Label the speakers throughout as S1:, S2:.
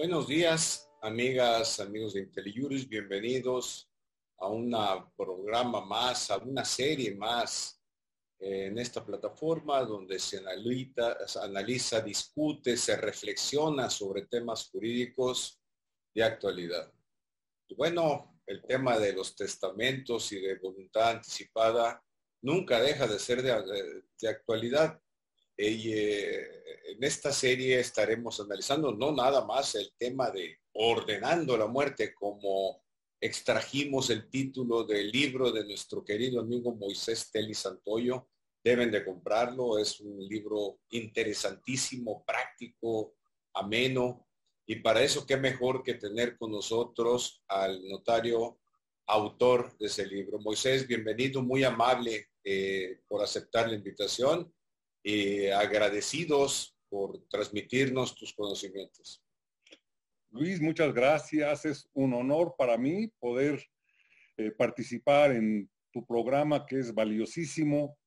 S1: Buenos días, amigas, amigos de IntelliJuris, bienvenidos a un programa más, a una serie más eh, en esta plataforma donde se analiza, se analiza, discute, se reflexiona sobre temas jurídicos de actualidad. Bueno, el tema de los testamentos y de voluntad anticipada nunca deja de ser de, actualidad. Y, eh, en esta serie estaremos analizando no nada más el tema de ordenando la muerte como extrajimos el título del libro de nuestro querido amigo Moisés Teli Santoyo. Deben de comprarlo, es un libro interesantísimo, práctico, ameno. Y para eso, qué mejor que tener con nosotros al notario autor de ese libro. Moisés, bienvenido, muy amable eh, por aceptar la invitación y agradecidos por transmitirnos tus conocimientos.
S2: Luis, muchas gracias. Es un honor para mí poder eh, participar en tu programa que es valiosísimo,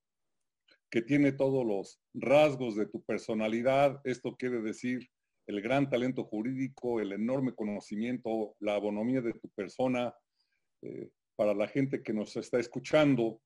S2: que tiene todos los rasgos de tu personalidad. Esto quiere decir el gran talento jurídico, el enorme conocimiento, la abonomía de tu persona. Eh, para la gente que nos está escuchando,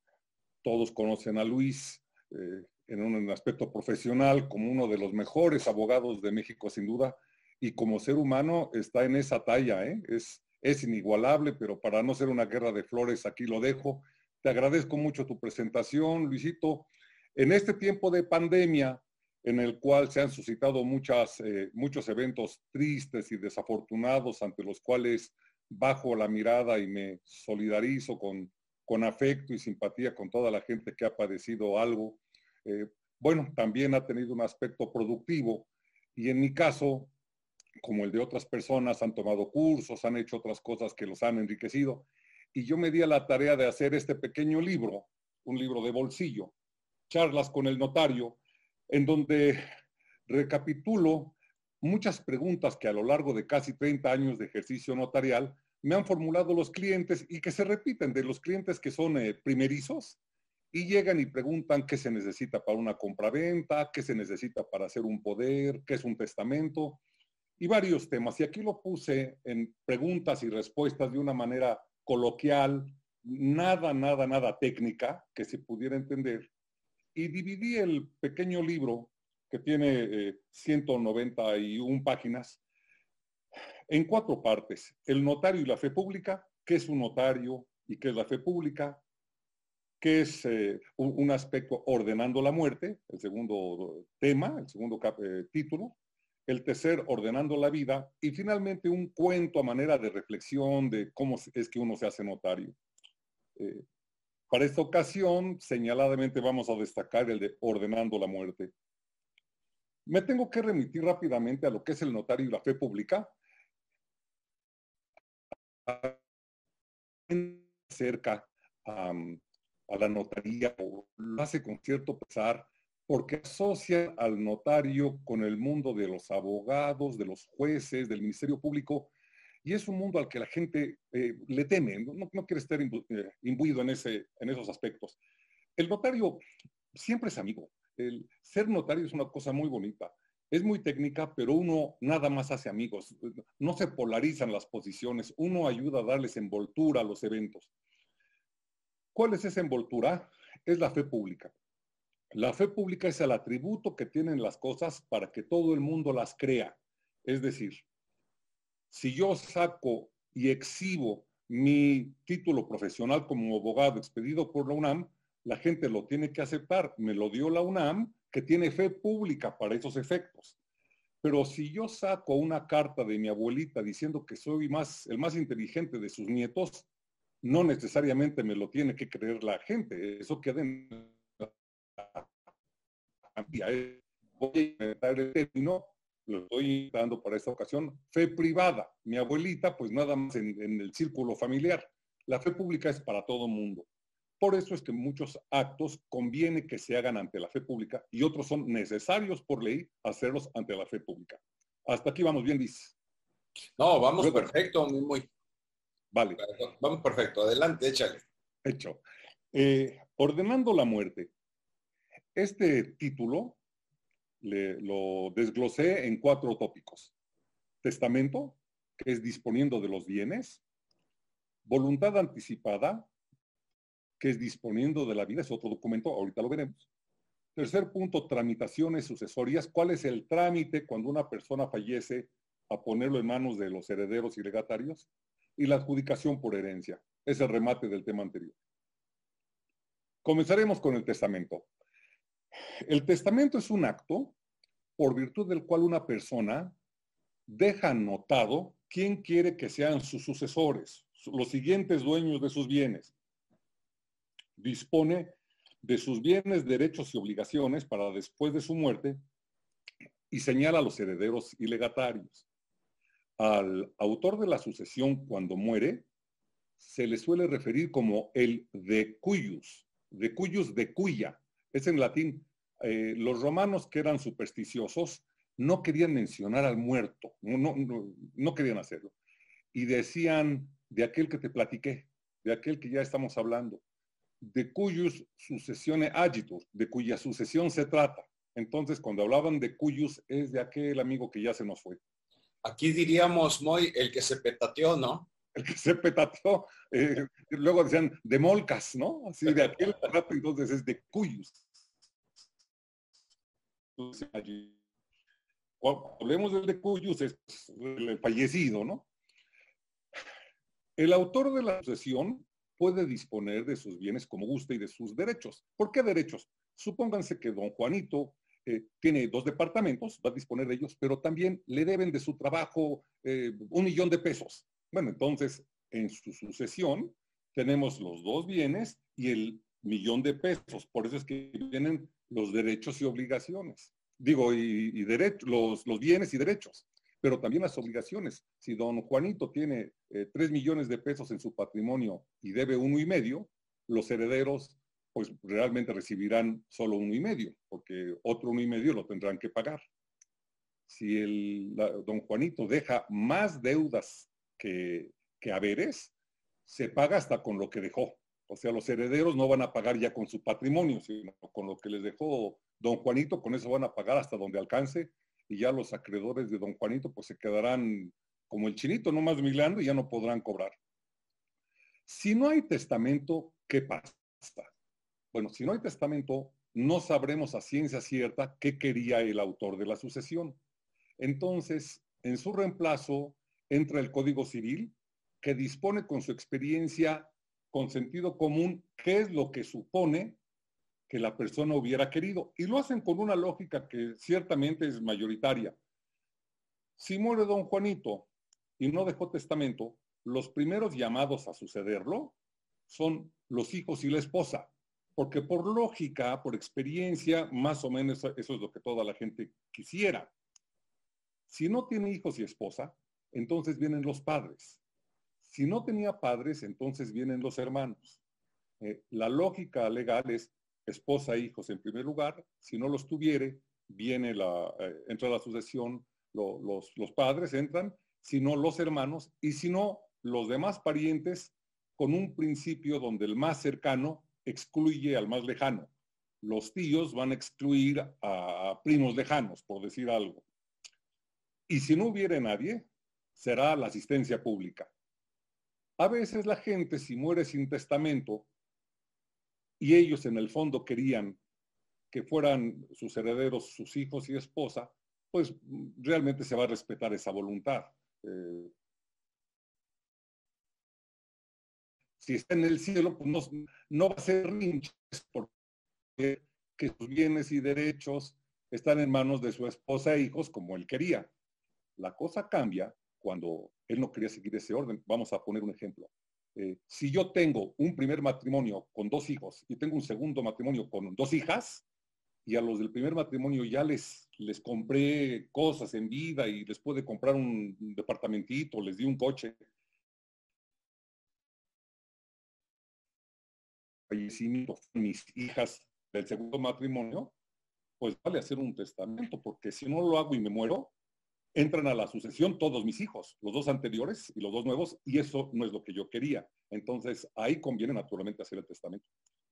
S2: todos conocen a Luis eh, en un aspecto profesional como uno de los mejores abogados de México, sin duda y como ser humano está en esa talla, ¿eh? es, es inigualable, pero para no ser una guerra de flores, aquí lo dejo. Te agradezco mucho tu presentación, Luisito. En este tiempo de pandemia, en el cual se han suscitado muchas, eh, muchos eventos tristes y desafortunados ante los cuales bajo la mirada y me solidarizo con, con afecto y simpatía con toda la gente que ha padecido algo. Eh, bueno, también ha tenido un aspecto productivo y en mi caso, como el de otras personas, han tomado cursos, han hecho otras cosas que los han enriquecido. Y yo me di a la tarea de hacer este pequeño libro, un libro de bolsillo, charlas con el notario, en donde recapitulo muchas preguntas que a lo largo de casi 30 años de ejercicio notarial me han formulado los clientes y que se repiten de los clientes que son eh, primerizos y llegan y preguntan qué se necesita para una compraventa, qué se necesita para hacer un poder, qué es un testamento y varios temas. Y aquí lo puse en preguntas y respuestas de una manera coloquial, nada, nada, nada técnica que se pudiera entender. Y dividí el pequeño libro, que tiene 191 eh, páginas, en cuatro partes. El notario y la fe pública, qué es un notario y qué es la fe pública, qué es eh, un, aspecto ordenando la muerte, el segundo tema, el segundo eh, título, el tercer, ordenando la vida, y finalmente un cuento a manera de reflexión de cómo es que uno se hace notario. Eh, para esta ocasión, señaladamente vamos a destacar el de ordenando la muerte. Me tengo que remitir rápidamente a lo que es el notario y la fe pública. Cerca a la notaría, o lo hace con cierto pesar, porque asocia al notario con el mundo de los abogados, de los jueces, del Ministerio Público, y es un mundo al que la gente eh, le teme, no, quiere estar eh, imbuido en, ese, en esos aspectos. El notario siempre es amigo. El ser notario es una cosa muy bonita. Es muy técnica, pero uno nada más hace amigos. No se polarizan las posiciones. Uno ayuda a darles envoltura a los eventos. ¿Cuál es esa envoltura? Es la fe pública. La fe pública es el atributo que tienen las cosas para que todo el mundo las crea. Es decir, si yo saco y exhibo mi título profesional como abogado expedido por la UNAM, la gente lo tiene que aceptar. Me lo dio la UNAM, que tiene fe pública para esos efectos. Pero si yo saco una carta de mi abuelita diciendo que soy el más inteligente de sus nietos, no necesariamente me lo tiene que creer la gente. Eso queda en voy a inventar el término, lo estoy dando para esta ocasión, fe privada. Mi abuelita, pues nada más en, el círculo familiar. La fe pública es para todo mundo. Por eso es que muchos actos conviene que se hagan ante la fe pública y otros son necesarios por ley hacerlos ante la fe pública. Hasta aquí vamos bien, dice.
S1: No, vamos perfecto, muy, muy.
S2: Vale.
S1: Vamos perfecto, adelante, échale.
S2: Hecho. Eh, ordenando la muerte. Este título lo desglosé en cuatro tópicos. testamento, que es disponiendo de los bienes, voluntad anticipada, que es disponiendo de la vida, es otro documento, ahorita lo veremos. Tercer punto, tramitaciones sucesorias. ¿Cuál es el trámite cuando una persona fallece a ponerlo en manos de los herederos y legatarios? Y la adjudicación por herencia. Es el remate del tema anterior. Comenzaremos con el testamento. El testamento es un acto por virtud del cual una persona deja anotado quién quiere que sean sus sucesores, los siguientes dueños de sus bienes. Dispone de sus bienes, derechos y obligaciones para después de su muerte y señala a los herederos y legatarios. Al autor de la sucesión cuando muere se le suele referir como el de cuyus, de cuyus de cuya, es en latín, eh, los romanos que eran supersticiosos no querían mencionar al muerto, no, no, querían hacerlo. Y decían de aquel que te platiqué, de aquel que ya estamos hablando, de cuyus sucesione agitur, de cuya sucesión se trata. Entonces, cuando hablaban de cuyus, es de aquel amigo que ya se nos fue.
S1: Aquí diríamos, muy el que se petateó, ¿no?
S2: El que se petateó. Eh, luego decían de molcas, ¿no? Así de aquel rato, entonces es de cuyus hablemos del de Cuyus, es el fallecido, ¿no? El autor de la sucesión puede disponer de sus bienes como guste y de sus derechos. ¿Por qué derechos? Supónganse que don Juanito eh, tiene dos departamentos, va a disponer de ellos, pero también le deben de su trabajo eh, un millón de pesos. Bueno, entonces, en su sucesión tenemos los dos bienes y el millón de pesos. Por eso es que vienen los derechos y obligaciones. Digo, y, los, los, bienes y derechos, pero también las obligaciones. Si don Juanito tiene eh, tres millones de pesos en su patrimonio y debe uno y medio, los herederos pues realmente recibirán solo uno y medio, porque otro uno y medio lo tendrán que pagar. Si el don Juanito deja más deudas que, que haberes, se paga hasta con lo que dejó. O sea, los herederos no van a pagar ya con su patrimonio, sino con lo que les dejó don Juanito, con eso van a pagar hasta donde alcance y ya los acreedores de don Juanito pues se quedarán como el chinito, no más milando y ya no podrán cobrar. Si no hay testamento, ¿qué pasa? Bueno, si no hay testamento, no sabremos a ciencia cierta qué quería el autor de la sucesión. Entonces, en su reemplazo entra el Código Civil, que dispone con su experiencia con sentido común qué es lo que supone que la persona hubiera querido. Y lo hacen con una lógica que ciertamente es mayoritaria. Si muere don Juanito y no dejó testamento, los primeros llamados a sucederlo son los hijos y la esposa, porque por lógica, por experiencia, más o menos eso es lo que toda la gente quisiera. Si no tiene hijos y esposa, entonces vienen los padres. Si no tenía padres, entonces vienen los hermanos. Eh, la lógica legal es esposa e hijos en primer lugar. Si no los tuviere, viene la, eh, entra la sucesión, los, los padres entran, si no los hermanos, y si no, los demás parientes con un principio donde el más cercano excluye al más lejano. Los tíos van a excluir a primos lejanos, por decir algo. Y si no hubiere nadie, será la asistencia pública. A veces la gente, si muere sin testamento, y ellos en el fondo querían que fueran sus herederos, sus hijos y esposa, pues realmente se va a respetar esa voluntad. Eh, si está en el cielo, pues no, va a ser rinches porque que sus bienes y derechos están en manos de su esposa e hijos como él quería. La cosa cambia cuando él no quería seguir ese orden. Vamos a poner un ejemplo. Eh, si yo tengo un primer matrimonio con dos hijos y tengo un segundo matrimonio con dos hijas, y a los del primer matrimonio ya les, les compré cosas en vida y les pude comprar un departamentito, les di un coche. Fallecimiento mis hijas del segundo matrimonio, pues vale hacer un testamento, porque si no lo hago y me muero, entran a la sucesión todos mis hijos, los dos anteriores y los dos nuevos, y eso no es lo que yo quería. Entonces, ahí conviene naturalmente hacer el testamento.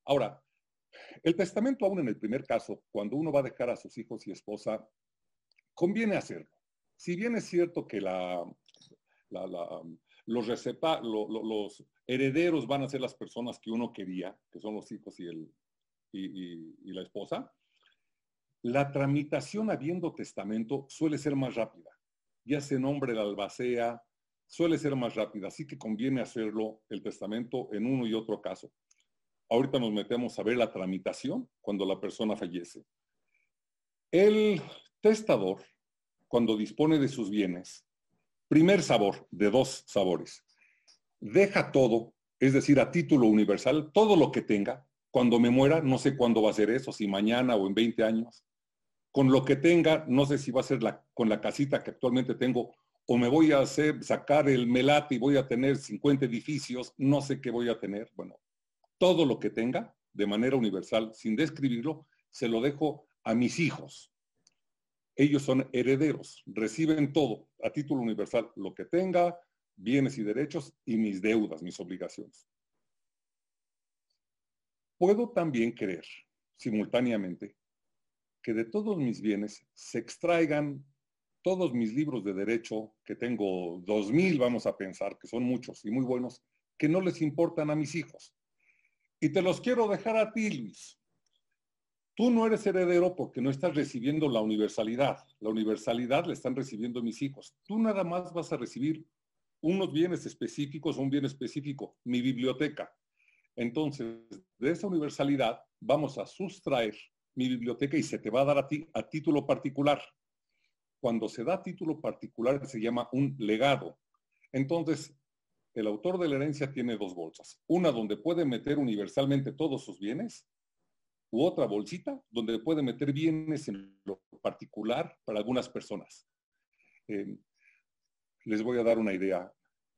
S2: Ahora, el testamento aún en el primer caso, cuando uno va a dejar a sus hijos y esposa, conviene hacerlo. Si bien es cierto que la, los, herederos van a ser las personas que uno quería, que son los hijos y, el, y la esposa, la tramitación habiendo testamento suele ser más rápida. Ya se nombre la albacea, suele ser más rápida, así que conviene hacerlo el testamento en uno y otro caso. Ahorita nos metemos a ver la tramitación cuando la persona fallece. El testador, cuando dispone de sus bienes, primer sabor, de dos sabores, deja todo, es decir, a título universal, todo lo que tenga. Cuando me muera, no sé cuándo va a ser eso, si mañana o en 20 años. Con lo que tenga, no sé si va a ser la, con la casita que actualmente tengo o me voy a hacer, sacar el melate y voy a tener 50 edificios, no sé qué voy a tener. Bueno, todo lo que tenga de manera universal, sin describirlo, se lo dejo a mis hijos. Ellos son herederos, reciben todo a título universal, lo que tenga, bienes y derechos y mis deudas, mis obligaciones. Puedo también querer simultáneamente que de todos mis bienes se extraigan todos mis libros de derecho, que tengo dos mil, vamos a pensar, que son muchos y muy buenos, que no les importan a mis hijos. Y te los quiero dejar a ti, Luis. Tú no eres heredero porque no estás recibiendo la universalidad. La universalidad la están recibiendo mis hijos. Tú nada más vas a recibir unos bienes específicos, un bien específico, mi biblioteca. Entonces, de esa universalidad vamos a sustraer mi biblioteca y se te va a dar a ti a título particular cuando se da título particular se llama un legado. Entonces, el autor de la herencia tiene dos bolsas. Una donde puede meter universalmente todos sus bienes, u otra bolsita donde puede meter bienes en lo particular para algunas personas. Eh, les voy a dar una idea.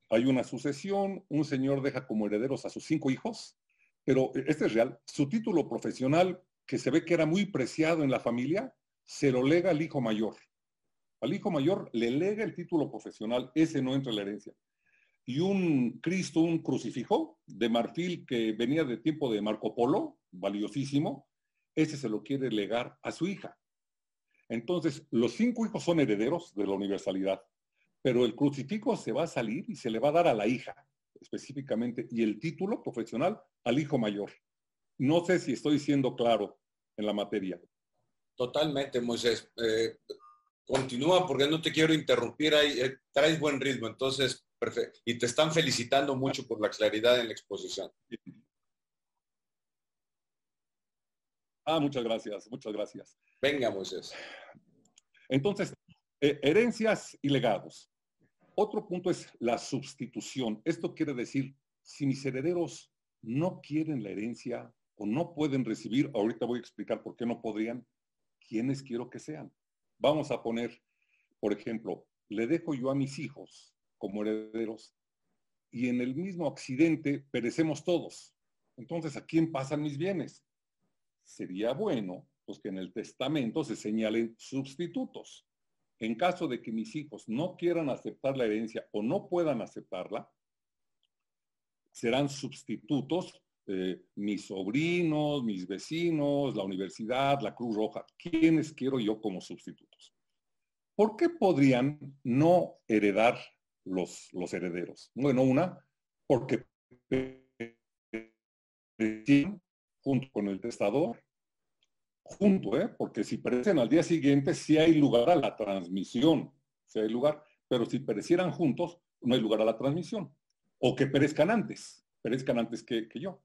S2: Hay una sucesión, un señor deja como herederos a sus cinco hijos, pero este es real. Su título profesional, que se ve que era muy preciado en la familia, se lo lega al hijo mayor. Al hijo mayor le lega el título profesional, ese no entra en la herencia. Y un Cristo, un crucifijo de marfil que venía de tiempo de Marco Polo, valiosísimo, ese se lo quiere legar a su hija. Entonces, los cinco hijos son herederos de la universalidad, pero el crucifijo se va a salir y se le va a dar a la hija específicamente y el título profesional al hijo mayor. No sé si estoy siendo claro en la materia.
S1: Totalmente, Moisés. Eh, continúa porque no te quiero interrumpir, ahí eh, traes buen ritmo, entonces, perfecto. Y te están felicitando mucho por la claridad en la exposición.
S2: Ah, muchas gracias, muchas gracias.
S1: Venga, Moisés.
S2: Entonces, eh, herencias y legados. Otro punto es la sustitución. Esto quiere decir, si mis herederos no quieren la herencia o no pueden recibir, ahorita voy a explicar por qué no podrían, ¿quiénes quiero que sean? Vamos a poner, por ejemplo, le dejo yo a mis hijos como herederos y en el mismo accidente perecemos todos. Entonces, ¿a quién pasan mis bienes? Sería bueno pues que en el testamento se señalen sustitutos. En caso de que mis hijos no quieran aceptar la herencia o no puedan aceptarla, serán sustitutos eh, mis sobrinos, mis vecinos, la universidad, la Cruz Roja, ¿quiénes quiero yo como sustitutos? ¿Por qué podrían no heredar los, los herederos? Bueno, una, porque junto con el testador, junto, ¿eh? porque si perecen al día siguiente, sí hay lugar a la transmisión, sí hay lugar, pero si perecieran juntos, no hay lugar a la transmisión. O que perezcan antes, perezcan antes que yo.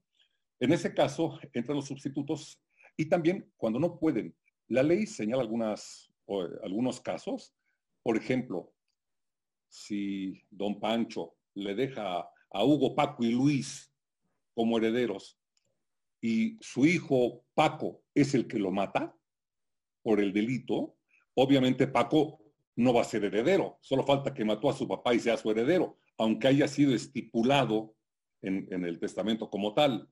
S2: En ese caso entran los sustitutos y también cuando no pueden. La ley señala algunos casos. Por ejemplo, si don Pancho le deja a Hugo, Paco y Luis como herederos y su hijo Paco es el que lo mata por el delito, obviamente Paco no va a ser heredero. Solo falta que mató a su papá y sea su heredero, aunque haya sido estipulado en el testamento como tal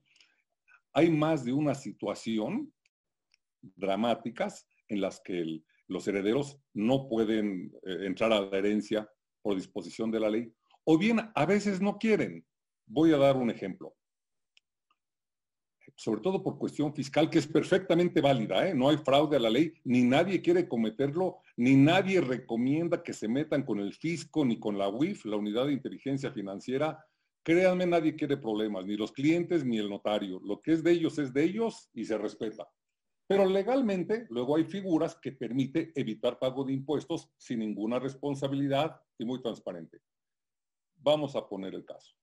S2: hay más de una situación dramáticas en las que los herederos no pueden eh, entrar a la herencia por disposición de la ley, o bien a veces no quieren. Voy a dar un ejemplo. Sobre todo por cuestión fiscal, que es perfectamente válida, ¿eh? no hay fraude a la ley, ni nadie quiere cometerlo, ni nadie recomienda que se metan con el fisco ni con la UIF, la Unidad de Inteligencia Financiera. Créanme, nadie quiere problemas, ni los clientes ni el notario. Lo que es de ellos es de ellos y se respeta. Pero legalmente, luego hay figuras que permite evitar pago de impuestos sin ninguna responsabilidad y muy transparente. Vamos a poner el caso.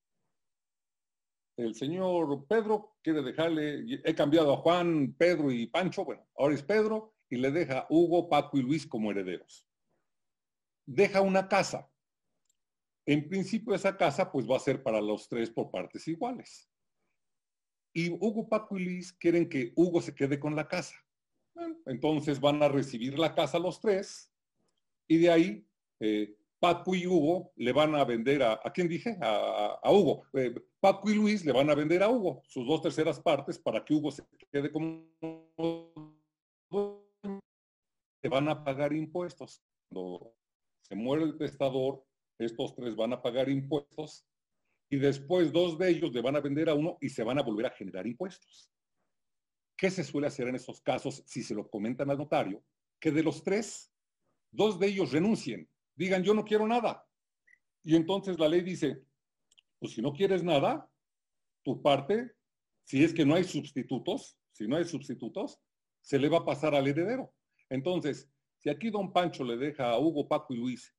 S2: El señor Pedro quiere dejarle, he cambiado a Juan, Pedro y Pancho, bueno, ahora es Pedro, y le deja a Hugo, Paco y Luis como herederos. Deja una casa. En principio esa casa pues va a ser para los tres por partes iguales. Y Hugo, Paco y Luis quieren que Hugo se quede con la casa. entonces van a recibir la casa los tres y de ahí eh, Paco y Hugo le van a vender a, ¿a quién dije? A, Hugo. Eh, Paco y Luis le van a vender a Hugo sus dos terceras partes para que Hugo se quede con van a pagar impuestos. Cuando se muere el testador, estos tres van a pagar impuestos y después dos de ellos le van a vender a uno y se van a volver a generar impuestos. ¿Qué se suele hacer en esos casos si se lo comentan al notario? Que de los tres, dos de ellos renuncien, digan yo no quiero nada. Y entonces la ley dice, pues si no quieres nada, tu parte, si es que no hay sustitutos, si no hay sustitutos, se le va a pasar al heredero. Entonces, si aquí don Pancho le deja a Hugo, Paco y Luis,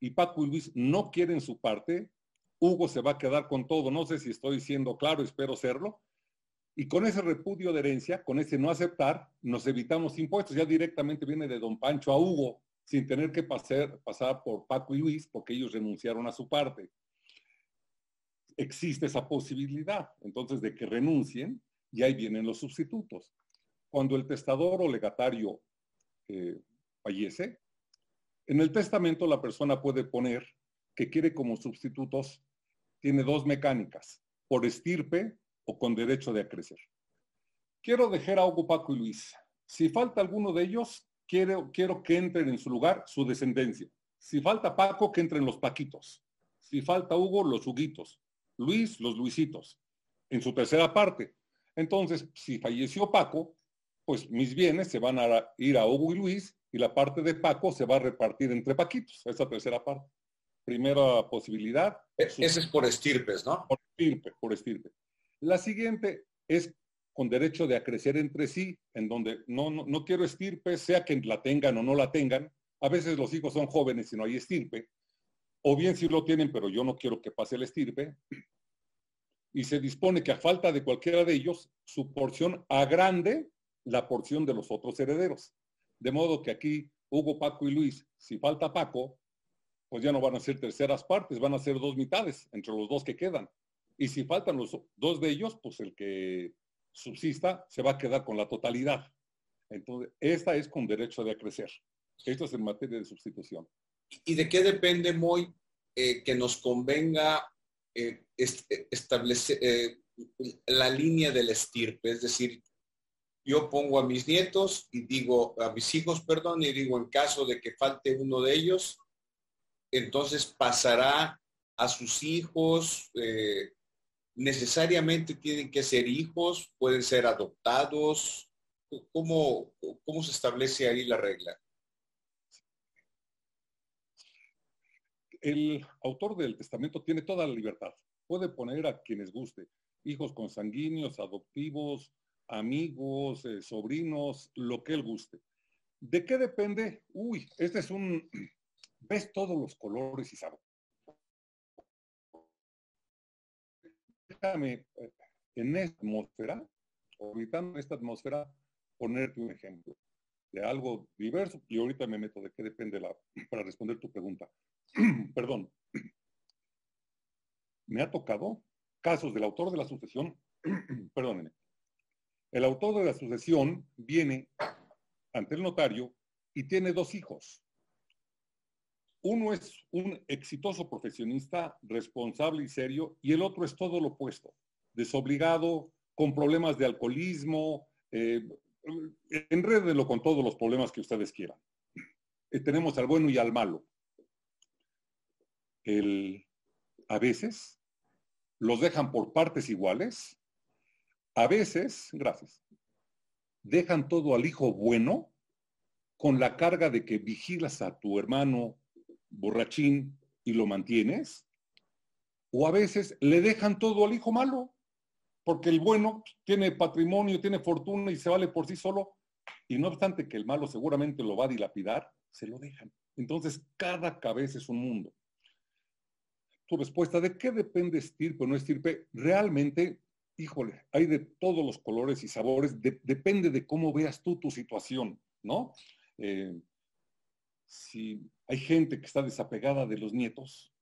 S2: y Paco y Luis no quieren su parte, Hugo se va a quedar con todo. No sé si estoy siendo claro, espero serlo. Y con ese repudio de herencia, con ese no aceptar, nos evitamos impuestos. Ya directamente viene de don Pancho a Hugo, sin tener que pasar, por Paco y Luis, porque ellos renunciaron a su parte. Existe esa posibilidad, entonces, de que renuncien y ahí vienen los sustitutos. Cuando el testador o legatario fallece, en el testamento la persona puede poner que quiere como sustitutos, tiene dos mecánicas, por estirpe o con derecho de acrecer. Quiero dejar a Hugo, Paco y Luis. Si falta alguno de ellos, quiero, quiero que entren en su lugar su descendencia. Si falta Paco, que entren los Paquitos. Si falta Hugo, los Huguitos. Luis, los Luisitos. En su tercera parte. Entonces, si falleció Paco, pues mis bienes se van a ir a Hugo y Luis y la parte de Paco se va a repartir entre Paquitos, esa tercera parte. Primera posibilidad.
S1: E-, ese es por estirpes, ¿no?
S2: Por estirpe, por estirpe. La siguiente es con derecho de acrecer entre sí, en donde no, no, quiero estirpe, sea que la tengan o no la tengan. A veces los hijos son jóvenes y no hay estirpe. O bien si lo tienen, pero yo no quiero que pase el estirpe. Y se dispone que a falta de cualquiera de ellos, su porción agrande la porción de los otros herederos. De modo que aquí Hugo, Paco y Luis, si falta Paco, pues ya no van a ser terceras partes, van a ser dos mitades entre los dos que quedan. Y si faltan los dos de ellos, pues el que subsista se va a quedar con la totalidad. Entonces, esta es con derecho de acrecer. Esto es en materia de sustitución.
S1: ¿Y de qué depende, Moy, eh, que nos convenga eh, establecer eh, la línea del estirpe? Es decir, yo pongo a mis nietos y digo, a mis hijos, perdón, y digo, en caso de que falte uno de ellos, entonces pasará a sus hijos, eh, necesariamente tienen que ser hijos, pueden ser adoptados. ¿Cómo, ¿Cómo se establece ahí la regla?
S2: El autor del testamento tiene toda la libertad. Puede poner a quienes guste, hijos consanguíneos, adoptivos, amigos, eh, sobrinos, lo que él guste. ¿De qué depende? Uy, este es un, ves todos los colores y sabes. Déjame eh, en esta atmósfera, en esta atmósfera, ponerte un ejemplo de algo diverso y ahorita me meto de qué depende la, para responder tu pregunta. Perdón. Me ha tocado casos del autor de la sucesión, perdónenme, el autor de la sucesión viene ante el notario y tiene dos hijos. Uno es un exitoso profesionista, responsable y serio, y el otro es todo lo opuesto, desobligado, con problemas de alcoholismo, eh, con todos los problemas que ustedes quieran. Eh, tenemos al bueno y al malo. a veces los dejan por partes iguales a veces, gracias, dejan todo al hijo bueno con la carga de que vigilas a tu hermano borrachín y lo mantienes, o a veces le dejan todo al hijo malo, porque el bueno tiene patrimonio, tiene fortuna y se vale por sí solo, y no obstante que el malo seguramente lo va a dilapidar, se lo dejan. Entonces, cada cabeza es un mundo. Tu respuesta, ¿de qué depende estirpe o no estirpe? Realmente, híjole, hay de todos los colores y sabores, depende de cómo veas tú tu situación, ¿no? Eh, si hay gente que está desapegada de los nietos,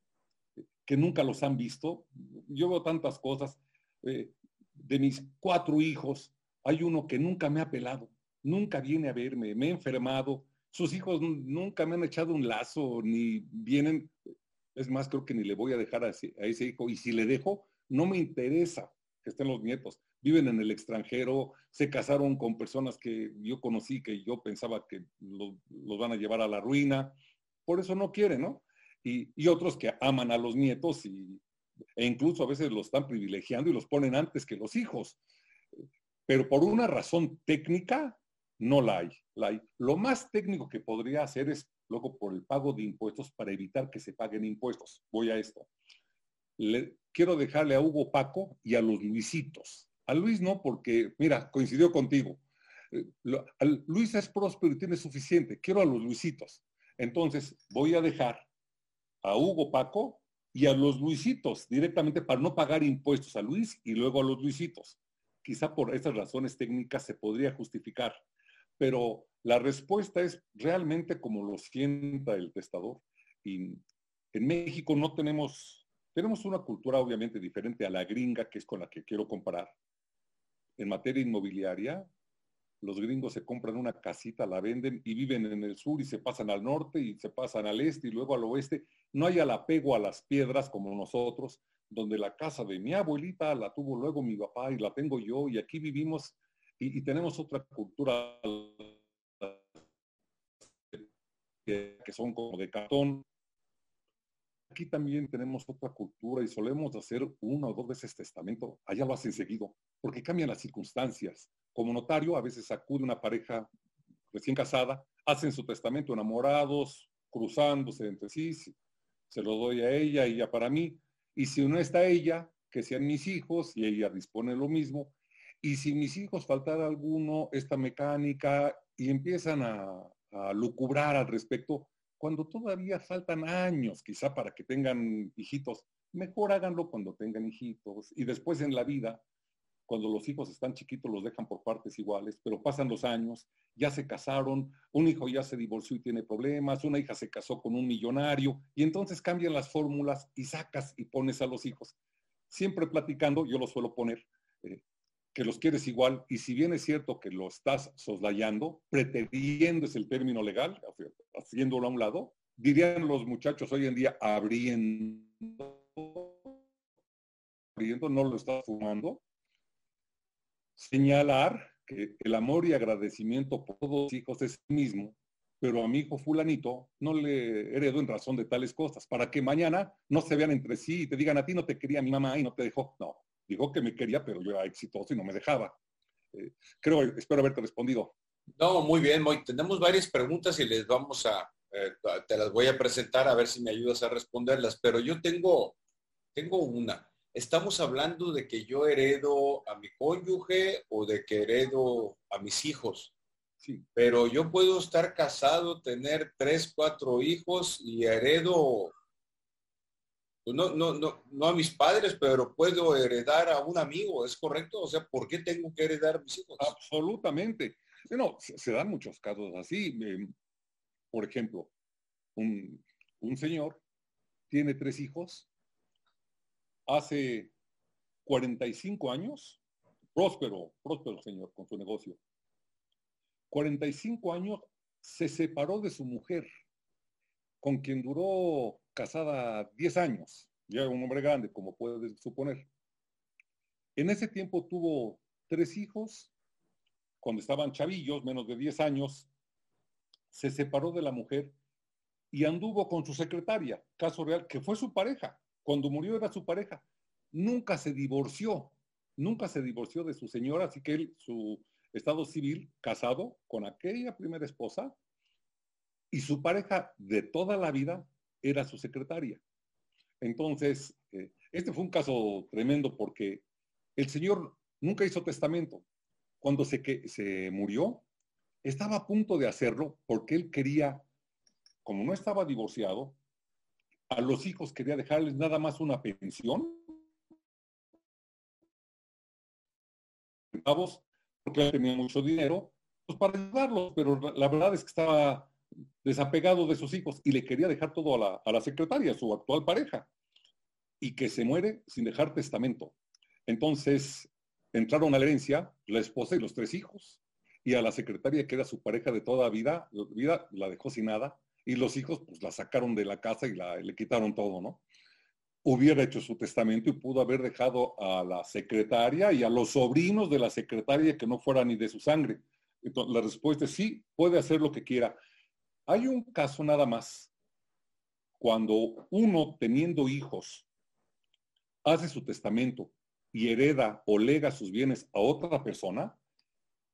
S2: que nunca los han visto, yo veo tantas cosas. Eh, de mis cuatro hijos, hay uno que nunca me ha pelado, nunca viene a verme, me he enfermado, sus hijos nunca me han echado un lazo, ni vienen, es más, creo que ni le voy a dejar a ese, hijo, y si le dejo, no me interesa estén los nietos, viven en el extranjero, se casaron con personas que yo conocí, que yo pensaba que los, van a llevar a la ruina, por eso no quieren, ¿no? Y, y, otros que aman a los nietos y, e incluso a veces los están privilegiando y los ponen antes que los hijos. Pero por una razón técnica, no la hay. La hay. Lo más técnico que podría hacer es luego por el pago de impuestos para evitar que se paguen impuestos. Voy a esto. Le, quiero dejarle a Hugo Paco y a los Luisitos. A Luis no, porque, mira, coincidió contigo. Eh, Luis es próspero y tiene suficiente. Quiero a los Luisitos. Entonces, voy a dejar a Hugo Paco y a los Luisitos directamente para no pagar impuestos a Luis y luego a los Luisitos. Quizá por esas razones técnicas se podría justificar, pero la respuesta es realmente como lo sienta el testador. Y en México no tenemos, tenemos una cultura obviamente diferente a la gringa, que es con la que quiero comparar. En materia inmobiliaria, los gringos se compran una casita, la venden y viven en el sur y se pasan al norte y se pasan al este y luego al oeste. No hay el apego a las piedras como nosotros, donde la casa de mi abuelita la tuvo luego mi papá y la tengo yo y aquí vivimos y, tenemos otra cultura que son como de cartón. Aquí también tenemos otra cultura y solemos hacer una o dos veces testamento. Allá lo hacen seguido, porque cambian las circunstancias. Como notario, a veces acude una pareja recién casada, hacen su testamento enamorados, cruzándose entre sí, se lo doy a ella y ya para mí. Y si no está ella, que sean mis hijos y ella dispone lo mismo. Y si mis hijos faltara alguno, esta mecánica y empiezan a, a lucubrar al respecto, cuando todavía faltan años quizá para que tengan hijitos, mejor háganlo cuando tengan hijitos. Y después en la vida, cuando los hijos están chiquitos, los dejan por partes iguales, pero pasan los años, ya se casaron, un hijo ya se divorció y tiene problemas, una hija se casó con un millonario, y entonces cambian las fórmulas y sacas y pones a los hijos. Siempre platicando, yo lo suelo poner, eh, que los quieres igual, y si bien es cierto que lo estás soslayando, pretendiendo es el término legal, haciéndolo a un lado, dirían los muchachos hoy en día, abriendo, abriendo, no lo estás fumando, señalar que el amor y agradecimiento por todos los hijos es el mismo, pero a mi hijo fulanito no le heredó en razón de tales cosas, para que mañana no se vean entre sí y te digan a ti no te quería mi mamá y no te dejó. No, dijo que me quería, pero yo era exitoso y no me dejaba. Eh, creo, espero haberte respondido.
S1: No, muy bien, muy, tenemos varias preguntas y les vamos a, eh, te las voy a presentar a ver si me ayudas a responderlas, pero yo tengo, tengo una estamos hablando de que yo heredo a mi cónyuge o de que heredo a mis hijos. Sí. Pero yo puedo estar casado, tener tres, cuatro hijos y heredo, no, no, no, no a mis padres, pero puedo heredar a un amigo, ¿es correcto? O sea, ¿por qué tengo que heredar a mis hijos?
S2: Absolutamente. No, se, dan muchos casos así. por ejemplo, un, un señor tiene tres hijos hace 45 años, próspero, próspero señor con su negocio. 45 años se separó de su mujer, con quien duró casada 10 años, ya un hombre grande, como puedes suponer. En ese tiempo tuvo tres hijos, cuando estaban chavillos, menos de 10 años, se separó de la mujer y anduvo con su secretaria, caso real, que fue su pareja. Cuando murió era su pareja. Nunca se divorció, nunca se divorció de su señora, así que él, su estado civil, casado con aquella primera esposa, y su pareja de toda la vida era su secretaria. Entonces, eh, este fue un caso tremendo porque el señor nunca hizo testamento. Cuando se, que, se murió, estaba a punto de hacerlo porque él quería, como no estaba divorciado, a los hijos quería dejarles nada más una pensión. Porque tenía mucho dinero, pues para ayudarlos, pero la verdad es que estaba desapegado de sus hijos y le quería dejar todo a la, a la secretaria, su actual pareja, y que se muere sin dejar testamento. Entonces entraron a la herencia la esposa y los tres hijos, y a la secretaria que era su pareja de toda vida, vida la dejó sin nada, y los hijos pues la sacaron de la casa y, la, le quitaron todo, ¿no? Hubiera hecho su testamento y pudo haber dejado a la secretaria y a los sobrinos de la secretaria que no fueran ni de su sangre. Entonces, la respuesta es sí, puede hacer lo que quiera. Hay un caso nada más, cuando uno teniendo hijos hace su testamento y hereda o lega sus bienes a otra persona,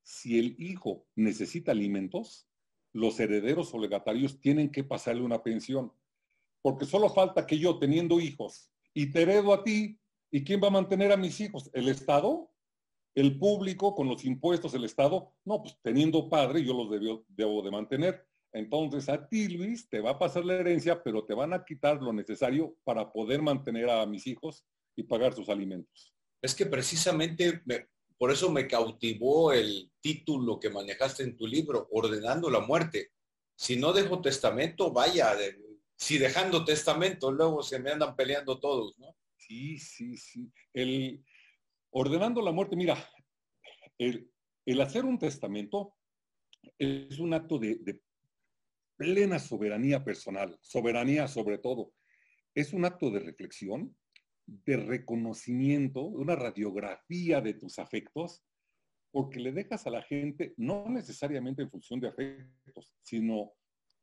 S2: si el hijo necesita alimentos, los herederos o legatarios tienen que pasarle una pensión. Porque solo falta que yo teniendo hijos y te heredo a ti, ¿y quién va a mantener a mis hijos? ¿El Estado? ¿El público con los impuestos, el Estado? No, pues teniendo padre yo los debo de mantener. Entonces a ti, Luis, te va a pasar la herencia, pero te van a quitar lo necesario para poder mantener a mis hijos y pagar sus alimentos.
S1: Es que precisamente por eso me cautivó el título que manejaste en tu libro, Ordenando la muerte. Si no dejo testamento, vaya, si dejando testamento, luego se me andan peleando todos, ¿no?
S2: Sí, sí, sí. El, ordenando la muerte, mira, el, hacer un testamento es un acto de, de plena soberanía personal, soberanía sobre todo. Es un acto de reflexión, de reconocimiento, una radiografía de tus afectos, porque le dejas a la gente, no necesariamente en función de afectos, sino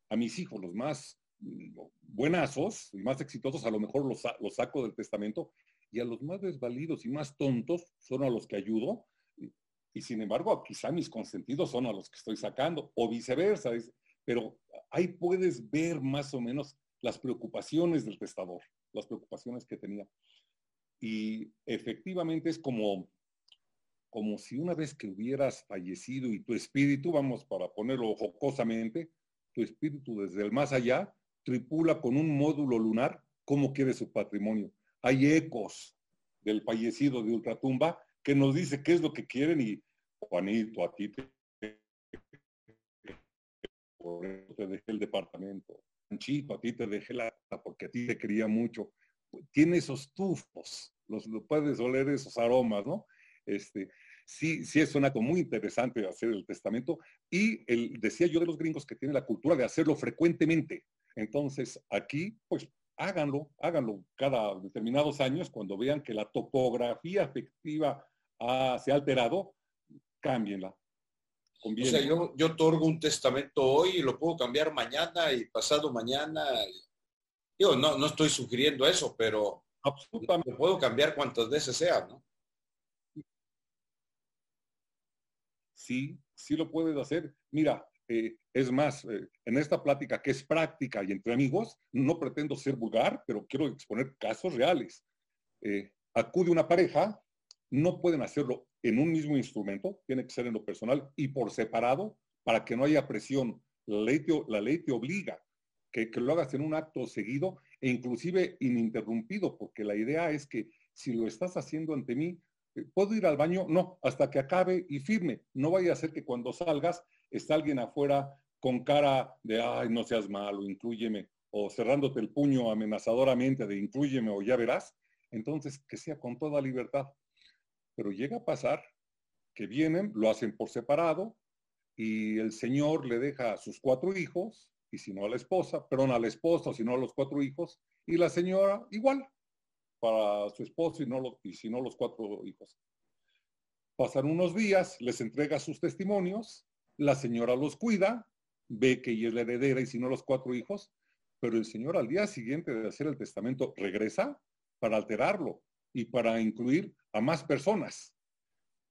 S2: a mis hijos, los más mm, buenazos y más exitosos, a lo mejor los, los saco del testamento, y a los más desvalidos y más tontos son a los que ayudo, y, y sin embargo, quizá mis consentidos son a los que estoy sacando, o viceversa, pero ahí puedes ver más o menos las preocupaciones del testador, las preocupaciones que tenía. Y efectivamente es como, como si una vez que hubieras fallecido y tu espíritu, vamos para ponerlo jocosamente, tu espíritu desde el más allá tripula con un módulo lunar cómo quiere su patrimonio. Hay ecos del fallecido de Ultratumba que nos dice qué es lo que quieren y Juanito, a ti te te dejé el departamento. Panchito, a ti te dejé la porque a ti te quería mucho. Tiene esos tufos, los, puedes oler esos aromas, ¿no? Este, sí, sí es un acto muy interesante hacer el testamento. Y el, decía yo de los gringos que tienen la cultura de hacerlo frecuentemente. Entonces, aquí, pues háganlo, háganlo cada determinados años, cuando vean que la topografía afectiva se ha alterado, cámbienla,
S1: o sea, yo, yo otorgo un testamento hoy y lo puedo cambiar mañana y pasado mañana. Yo no, no estoy sugiriendo eso, pero Absolutamente. lo puedo cambiar cuantas veces sea, ¿no?
S2: Sí, sí lo puedes hacer. Mira, eh, es más, eh, en esta plática que es práctica y entre amigos, no pretendo ser vulgar, pero quiero exponer casos reales. Eh, acude una pareja, no pueden hacerlo en un mismo instrumento, tiene que ser en lo personal y por separado para que no haya presión. La ley te, obliga que, que, lo hagas en un acto seguido e inclusive ininterrumpido, porque la idea es que si lo estás haciendo ante mí, eh, ¿puedo ir al baño? No, hasta que acabe y firme. No vaya a ser que cuando salgas está alguien afuera con cara de, ay, no seas malo, incluyeme, o cerrándote el puño amenazadoramente de incluyeme o ya verás. Entonces, que sea con toda libertad. Pero llega a pasar que vienen, lo hacen por separado y el señor le deja a sus cuatro hijos, y si no a la esposa, perdón, a la esposa, si no a los cuatro hijos, y la señora igual, para su esposo y, no y si no los cuatro hijos. Pasan unos días, les entrega sus testimonios, la señora los cuida, ve que ella es la heredera y si no los cuatro hijos, pero el señor al día siguiente de hacer el testamento regresa para alterarlo y para incluir a más personas.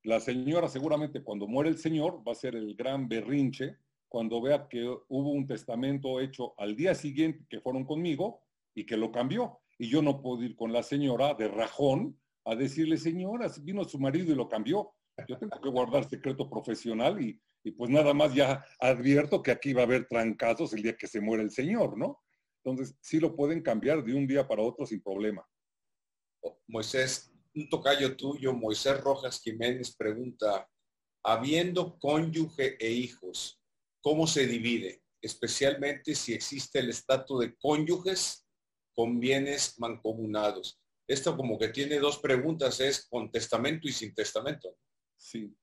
S2: La señora seguramente cuando muere el señor va a ser el gran berrinche cuando vea que hubo un testamento hecho al día siguiente que fueron conmigo y que lo cambió. Y yo no puedo ir con la señora de rajón a decirle, señora, vino su marido y lo cambió. Yo tengo que guardar secreto profesional y, y pues nada más ya advierto que aquí va a haber trancazos el día que se muere el señor, ¿no? Entonces, sí lo pueden cambiar de un día para otro sin problema.
S1: Moisés, un tocayo tuyo, Moisés Rojas Jiménez, pregunta, habiendo cónyuge e hijos, ¿cómo se divide? Especialmente si existe el estatus de cónyuges con bienes mancomunados. Esto como que tiene dos preguntas, es con testamento y sin testamento.
S2: Sí.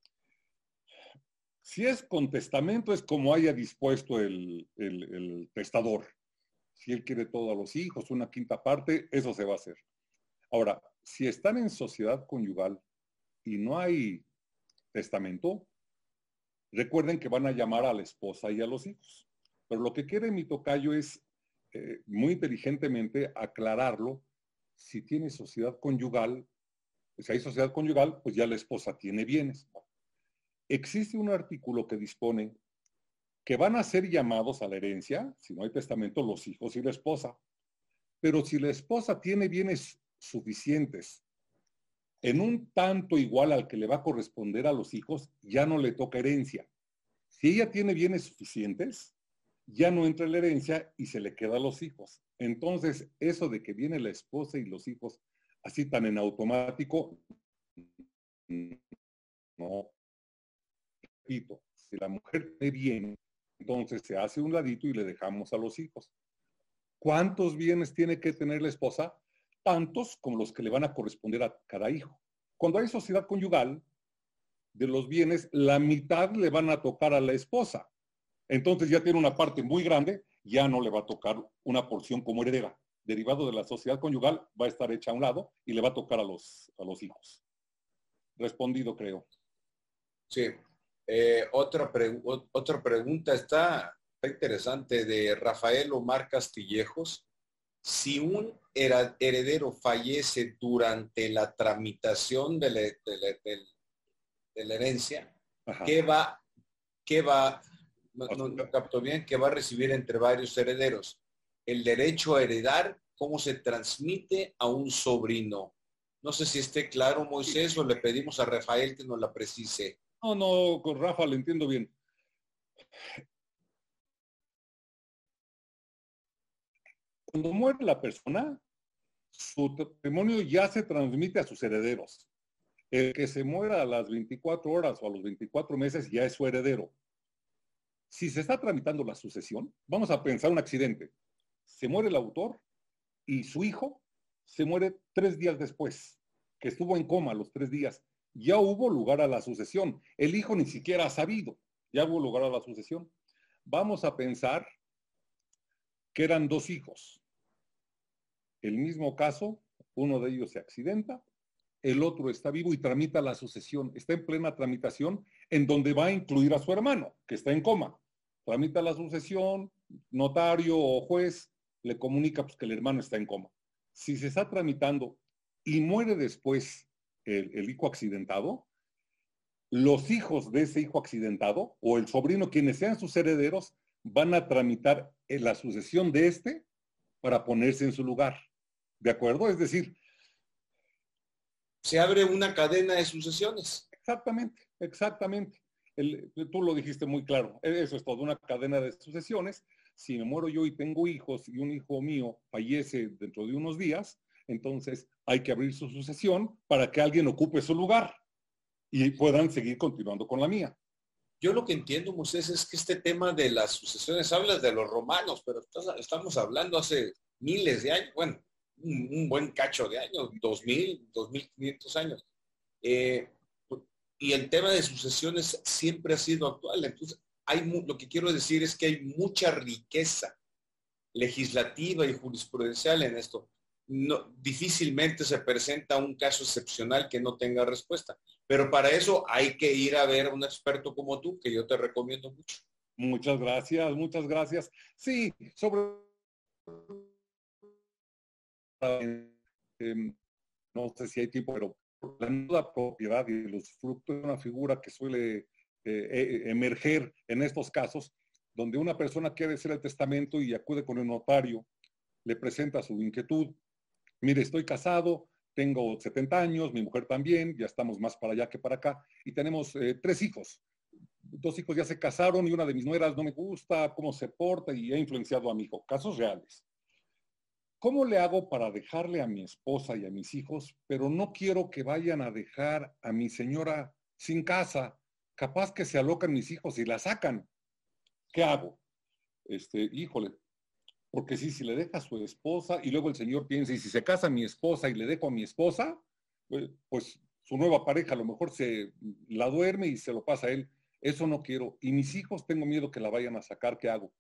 S2: Si es con testamento, es como haya dispuesto el, el testador. Si él quiere todos los hijos, una quinta parte, eso se va a hacer. Ahora, si están en sociedad conyugal y no hay testamento, recuerden que van a llamar a la esposa y a los hijos. Pero lo que quiere mi tocayo es eh, muy inteligentemente aclararlo. Si tiene sociedad conyugal, si hay sociedad conyugal, pues ya la esposa tiene bienes. Existe un artículo que dispone que van a ser llamados a la herencia, si no hay testamento, los hijos y la esposa. Pero si la esposa tiene bienes suficientes en un tanto igual al que le va a corresponder a los hijos, ya no le toca herencia. Si ella tiene bienes suficientes, ya no entra en la herencia y se le queda a los hijos. Entonces, eso de que viene la esposa y los hijos así tan en automático, no. Repito, si la mujer tiene bien, entonces se hace un ladito y le dejamos a los hijos. ¿Cuántos bienes tiene que tener la esposa? Tantos como los que le van a corresponder a cada hijo. Cuando hay sociedad conyugal, de los bienes, la mitad le van a tocar a la esposa. Entonces ya tiene una parte muy grande, ya no le va a tocar una porción como heredera. Derivado de la sociedad conyugal, va a estar hecha a un lado y le va a tocar a los, a los hijos. Respondido, creo.
S1: Sí. Eh, otra, otra pregunta está, está interesante de Rafael Omar Castillejos si un heredero fallece durante la tramitación de la, herencia, ¿qué va, qué va, no, capto bien, qué va a recibir entre varios herederos? El derecho a heredar, ¿cómo se transmite a un sobrino? No sé si esté claro, Moisés, o le pedimos a Rafael que nos la precise.
S2: No, no, con Rafa le entiendo bien. Cuando muere la persona, su testimonio ya se transmite a sus herederos. El que se muera a las 24 horas o a los 24 meses ya es su heredero. Si se está tramitando la sucesión, vamos a pensar un accidente. Se muere el autor y su hijo se muere tres días después, que estuvo en coma los tres días. Ya hubo lugar a la sucesión. El hijo ni siquiera ha sabido. Ya hubo lugar a la sucesión. Vamos a pensar que eran dos hijos el mismo caso, uno de ellos se accidenta, el otro está vivo y tramita la sucesión, está en plena tramitación en donde va a incluir a su hermano, que está en coma. Tramita la sucesión, notario o juez le comunica pues, que el hermano está en coma. Si se está tramitando y muere después el, el hijo accidentado, los hijos de ese hijo accidentado o el sobrino, quienes sean sus herederos, van a tramitar la sucesión de este para ponerse en su lugar. ¿De acuerdo? Es decir...
S1: Se abre una cadena de sucesiones.
S2: Exactamente, exactamente. tú lo dijiste muy claro. Eso es todo, una cadena de sucesiones. Si me muero yo y tengo hijos y un hijo mío fallece dentro de unos días, entonces hay que abrir su sucesión para que alguien ocupe su lugar y puedan seguir continuando con la mía.
S1: Yo lo que entiendo, Moisés, es que este tema de las sucesiones hablas de los romanos, pero estamos hablando hace miles de años, bueno, un, buen cacho de años, 2000, 2500 años. Eh, y el tema de sucesiones siempre ha sido actual. Entonces, hay lo que quiero decir es que hay mucha riqueza legislativa y jurisprudencial en esto. No, difícilmente se presenta un caso excepcional que no tenga respuesta. Pero para eso hay que ir a ver a un experto como tú, que yo te recomiendo mucho.
S2: Muchas gracias, muchas gracias. Sí, sobre Em, no sé si hay tiempo, pero la nuda propiedad y los frutos de una figura que suele eh, eh, emerger en estos casos, donde una persona quiere hacer el testamento y acude con el notario, le presenta su inquietud. Mire, estoy casado, tengo 70 años, mi mujer también, ya estamos más para allá que para acá, y tenemos eh, tres hijos. Dos hijos ya se casaron y una de mis nueras no me gusta cómo se porta y ha influenciado a mi hijo. Casos reales. ¿Cómo le hago para dejarle a mi esposa y a mis hijos, pero no quiero que vayan a dejar a mi señora sin casa? Capaz que se alocan mis hijos y la sacan. ¿Qué hago? Este, híjole, porque si, si le deja a su esposa y luego el señor piensa, y si se casa mi esposa y le dejo a mi esposa, pues, pues su nueva pareja a lo mejor se la duerme y se lo pasa a él. Eso no quiero. Y mis hijos tengo miedo que la vayan a sacar. ¿Qué hago?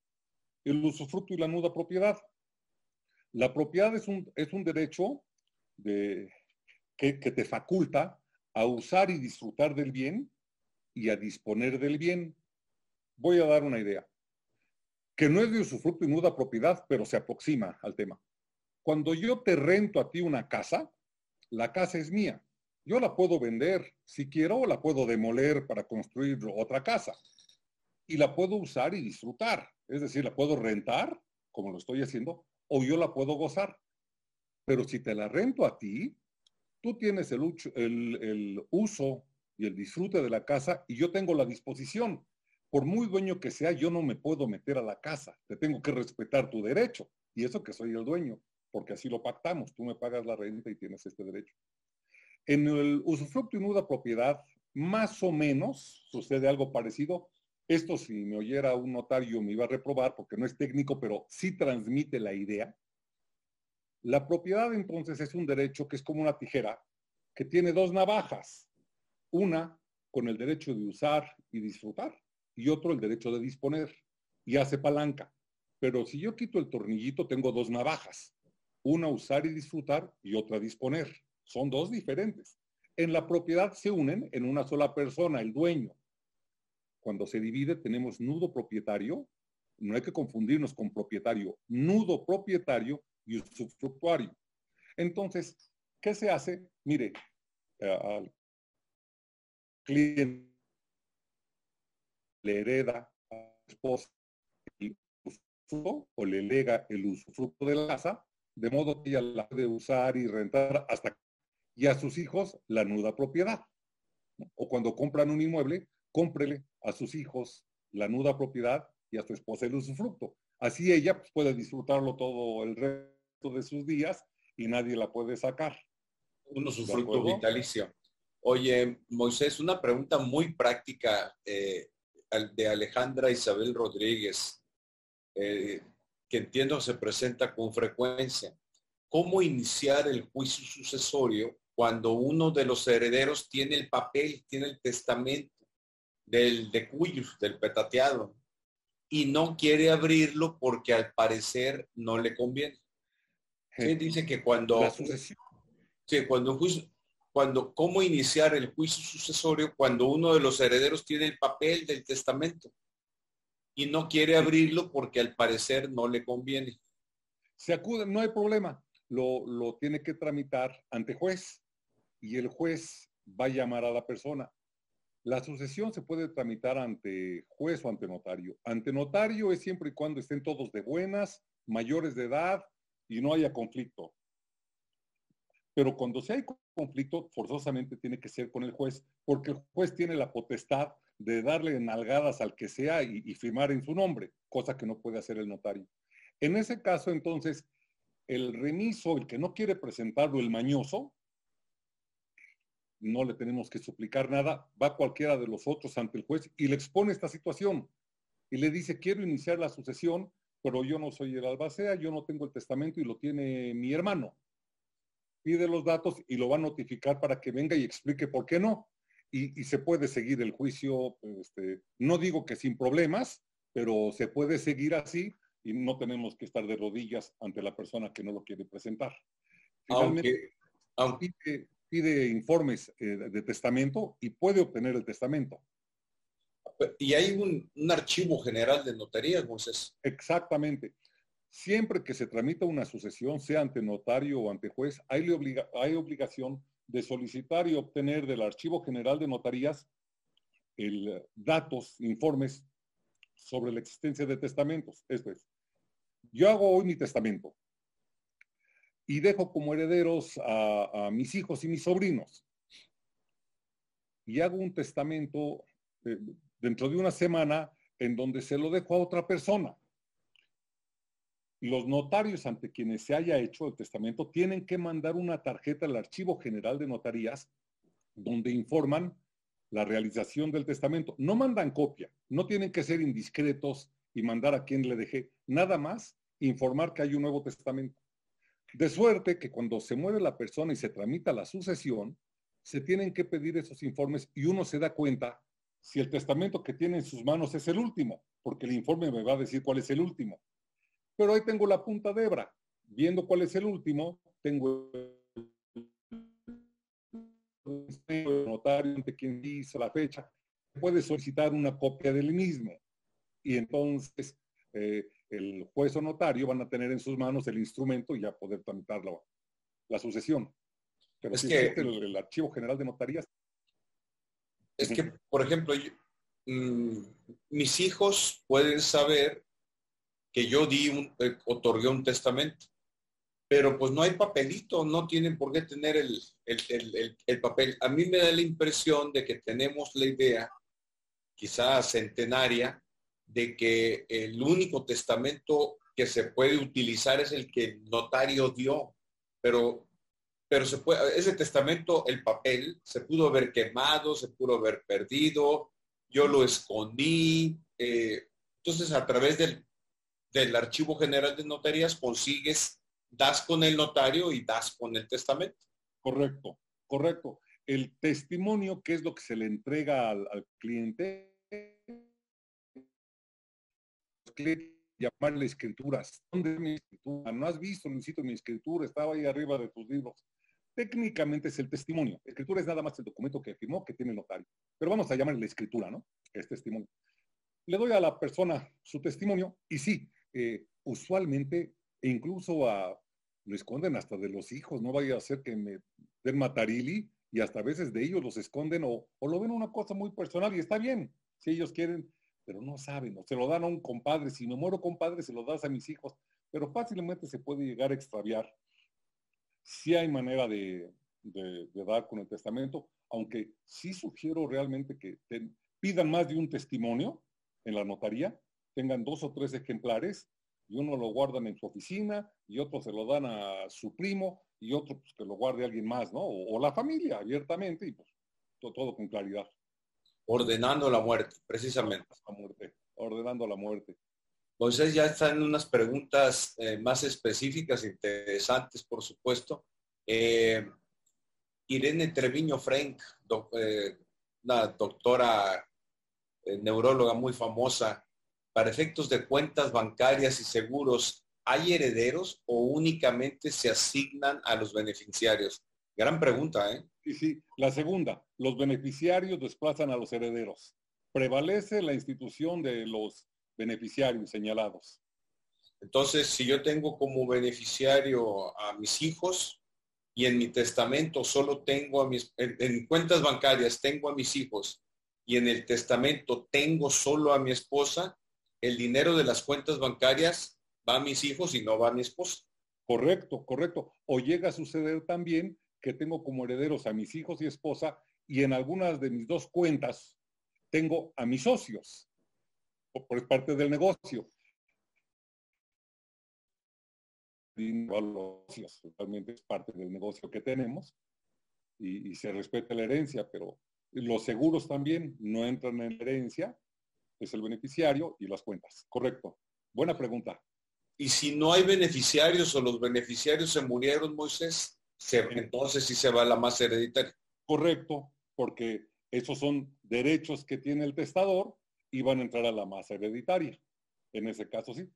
S2: El usufructo y la nuda propiedad. La propiedad es un, es un derecho de, que, te faculta a usar y disfrutar del bien y a disponer del bien. Voy a dar una idea, que no es de usufructo y nuda propiedad, pero se aproxima al tema. Cuando yo te rento a ti una casa, la casa es mía. Yo la puedo vender si quiero o la puedo demoler para construir otra casa. Y la puedo usar y disfrutar. Es decir, la puedo rentar, como lo estoy haciendo, o yo la puedo gozar. Pero si te la rento a ti, tú tienes el, uso y el disfrute de la casa y yo tengo la disposición. Por muy dueño que sea, yo no me puedo meter a la casa. Te tengo que respetar tu derecho. Y eso que soy el dueño, porque así lo pactamos. Tú me pagas la renta y tienes este derecho. En el usufructo y nuda propiedad, más o menos sucede algo parecido, esto si me oyera un notario me iba a reprobar porque no es técnico, pero sí transmite la idea. La propiedad entonces es un derecho que es como una tijera que tiene dos navajas. Una con el derecho de usar y disfrutar y otro el derecho de disponer y hace palanca. Pero si yo quito el tornillito tengo dos navajas. Una usar y disfrutar y otra disponer. Son dos diferentes. En la propiedad se unen en una sola persona, el dueño. Cuando se divide tenemos nudo propietario, no hay que confundirnos con propietario, nudo propietario y usufructuario. Entonces, ¿qué se hace? Mire, eh, al cliente le hereda a su esposa el o le lega el usufructo de la casa, de modo que ella la puede usar y rentar hasta y a sus hijos la nuda propiedad. O cuando compran un inmueble, cómprele a sus hijos la nuda propiedad y a su esposa el usufructo. Así ella pues, puede disfrutarlo todo el resto de sus días y nadie la puede sacar.
S1: Un usufructo vitalicio. Oye, Moisés, una pregunta muy práctica eh, de Alejandra Isabel Rodríguez, eh, que entiendo se presenta con frecuencia. ¿Cómo iniciar el juicio sucesorio cuando uno de los herederos tiene el papel, tiene el testamento del de cuyos, del petateado, y no quiere abrirlo porque al parecer no le conviene. dice que cuando... Sí, cuando juicio, cuando, ¿cómo iniciar el juicio sucesorio cuando uno de los herederos tiene el papel del testamento y no quiere abrirlo porque al parecer no le conviene?
S2: Se acude, no hay problema, lo, lo tiene que tramitar ante juez y el juez va a llamar a la persona. La sucesión se puede tramitar ante juez o ante notario. Ante notario es siempre y cuando estén todos de buenas, mayores de edad y no haya conflicto. Pero cuando se hay conflicto, forzosamente tiene que ser con el juez, porque el juez tiene la potestad de darle nalgadas al que sea y, y firmar en su nombre, cosa que no puede hacer el notario. En ese caso, entonces, el remiso, el que no quiere presentarlo, el mañoso, no le tenemos que suplicar nada, va cualquiera de los otros ante el juez y le expone esta situación y le dice, quiero iniciar la sucesión, pero yo no soy el albacea, yo no tengo el testamento y lo tiene mi hermano pide los datos y lo va a notificar para que venga y explique por qué no. Y, se puede seguir el juicio, este, no digo que sin problemas, pero se puede seguir así y no tenemos que estar de rodillas ante la persona que no lo quiere presentar. Finalmente, aunque, Pide, informes eh, de testamento y puede obtener el testamento.
S1: Y hay un, un archivo general de notaría, Moisés.
S2: Exactamente. Siempre que se tramita una sucesión, sea ante notario o ante juez, hay, hay obligación de solicitar y obtener del Archivo General de Notarías el, datos, informes sobre la existencia de testamentos. Esto es, yo hago hoy mi testamento y dejo como herederos a, mis hijos y mis sobrinos. Y hago un testamento eh, dentro de una semana en donde se lo dejo a otra persona. Los notarios ante quienes se haya hecho el testamento tienen que mandar una tarjeta al Archivo General de Notarías donde informan la realización del testamento. No mandan copia, no tienen que ser indiscretos y mandar a quien le dejé, nada más informar que hay un nuevo testamento. De suerte que cuando se muere la persona y se tramita la sucesión, se tienen que pedir esos informes y uno se da cuenta si el testamento que tiene en sus manos es el último, porque el informe me va a decir cuál es el último. Pero ahí tengo la punta de hebra. Viendo cuál es el último, tengo el notario ante quien dice la fecha, puede solicitar una copia del mismo. Y entonces eh, el juez o notario van a tener en sus manos el instrumento y ya poder tramitar la, sucesión. Pero es que el, archivo general de notarías.
S1: Es que, por ejemplo, mm, mis hijos pueden saber que yo di un, eh, otorgué un testamento, pero pues no hay papelito, no tienen por qué tener el, el, papel. A mí me da la impresión de que tenemos la idea, quizás centenaria, de que el único testamento que se puede utilizar es el que el notario dio, pero, pero se puede, ese testamento, el papel, se pudo haber quemado, se pudo haber perdido, yo lo escondí. Eh, entonces, a través del, del Archivo General de Notarías consigues, das con el notario y das con el testamento.
S2: Correcto, correcto. El testimonio, que es lo que se le entrega al, al cliente, llamarle escrituras. ¿Dónde es mi escritura? ¿No has visto, necesito mi escritura? Estaba ahí arriba de tus libros. Técnicamente es el testimonio. escritura es nada más el documento que firmó, que tiene el notario. Pero vamos a llamarle escritura, ¿no? Es testimonio. Le doy a la persona su testimonio y sí, eh, usualmente, e incluso a, lo esconden hasta de los hijos, no vaya a ser que me den matarili y hasta veces de ellos los esconden o lo ven una cosa muy personal y está bien. Si ellos quieren pero no saben, o se lo dan a un compadre, si me muero compadre, se lo das a mis hijos, pero fácilmente se puede llegar a extraviar. Si hay manera de, dar con el testamento, aunque sí sugiero realmente que pidan más de un testimonio en la notaría, tengan dos o tres ejemplares y uno lo guardan en su oficina y otro se lo dan a su primo y otro pues, que lo guarde alguien más, ¿no? O, la familia abiertamente y pues todo con claridad.
S1: Ordenando la muerte, precisamente.
S2: La muerte, ordenando la muerte.
S1: Entonces ya están unas preguntas eh, más específicas, interesantes, por supuesto. Eh, Irene Treviño Frank, eh, una doctora neuróloga muy famosa, para efectos de cuentas bancarias y seguros, ¿hay herederos o únicamente se asignan a los beneficiarios? Gran pregunta, ¿eh?
S2: Sí, sí. La segunda, los beneficiarios desplazan a los herederos. Prevalece la institución de los beneficiarios señalados.
S1: Entonces, si yo tengo como beneficiario a mis hijos y en mi testamento solo tengo a mis, en, cuentas bancarias tengo a mis hijos y en el testamento tengo solo a mi esposa, el dinero de las cuentas bancarias va a mis hijos y no va a mi esposa.
S2: Correcto, correcto. O llega a suceder también que tengo como herederos a mis hijos y esposa y en algunas de mis dos cuentas tengo a mis socios, por parte del negocio. Realmente es parte del negocio que tenemos y, se respeta la herencia, pero los seguros también no entran en herencia, es el beneficiario y las cuentas. Correcto. Buena pregunta.
S1: Y si no hay beneficiarios o los beneficiarios se murieron, Moisés, entonces sí se va a la masa hereditaria.
S2: Correcto, porque esos son derechos que tiene el testador y van a entrar a la masa hereditaria. En ese caso sí.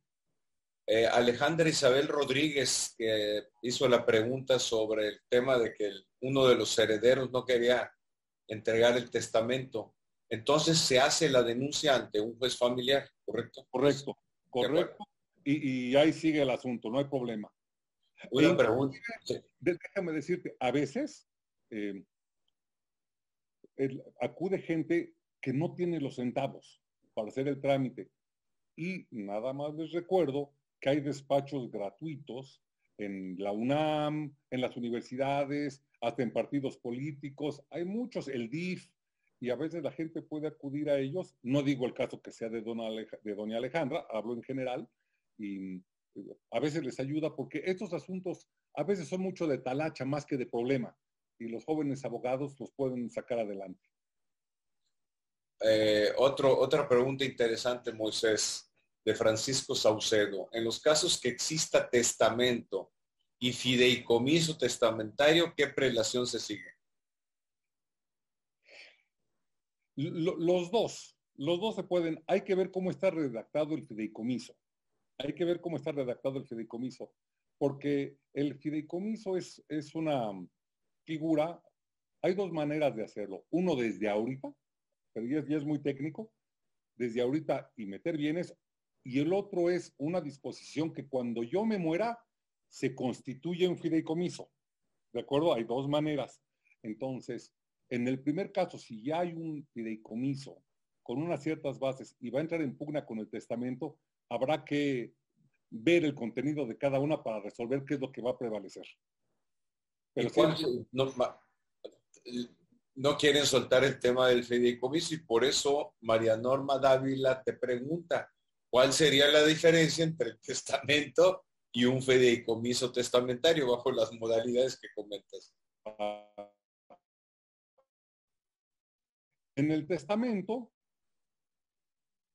S1: Eh, Alejandra Isabel Rodríguez que hizo la pregunta sobre el tema de que uno de los herederos no quería entregar el testamento. Entonces se hace la denuncia ante un juez familiar, ¿correcto?
S2: Correcto, correcto. Y, y, ahí sigue el asunto, no hay problema.
S1: Una pregunta.
S2: Déjame decirte, a veces eh, acude gente que no tiene los centavos para hacer el trámite Y nada más les recuerdo que hay despachos gratuitos en la UNAM, en las universidades, hasta en partidos políticos. Hay muchos, el DIF, y a veces la gente puede acudir a ellos. No digo el caso que sea de, de doña Alejandra, hablo en general, y a veces les ayuda porque estos asuntos a veces son mucho de talacha más que de problema, y los jóvenes abogados los pueden sacar adelante.
S1: Eh, otro, otra pregunta interesante, Moisés, de Francisco Saucedo. En los casos que exista testamento y fideicomiso testamentario, ¿qué prelación se sigue?
S2: los dos, los dos se pueden, hay que ver cómo está redactado el fideicomiso. Hay que ver cómo está redactado el fideicomiso, porque el fideicomiso es, es una figura, hay dos maneras de hacerlo. Uno desde ahorita, pero ya, ya es muy técnico, desde ahorita y meter bienes, y el otro es una disposición que cuando yo me muera se constituye un fideicomiso. ¿De acuerdo? Hay dos maneras. Entonces, en el primer caso, si ya hay un fideicomiso con unas ciertas bases y va a entrar en pugna con el testamento, habrá que ver el contenido de cada una para resolver qué es lo que va a prevalecer.
S1: Pero no, no quieren soltar el tema del fideicomiso y por eso María Norma Dávila te pregunta, ¿cuál sería la diferencia entre el testamento y un fideicomiso testamentario bajo las modalidades que comentas?
S2: En el testamento,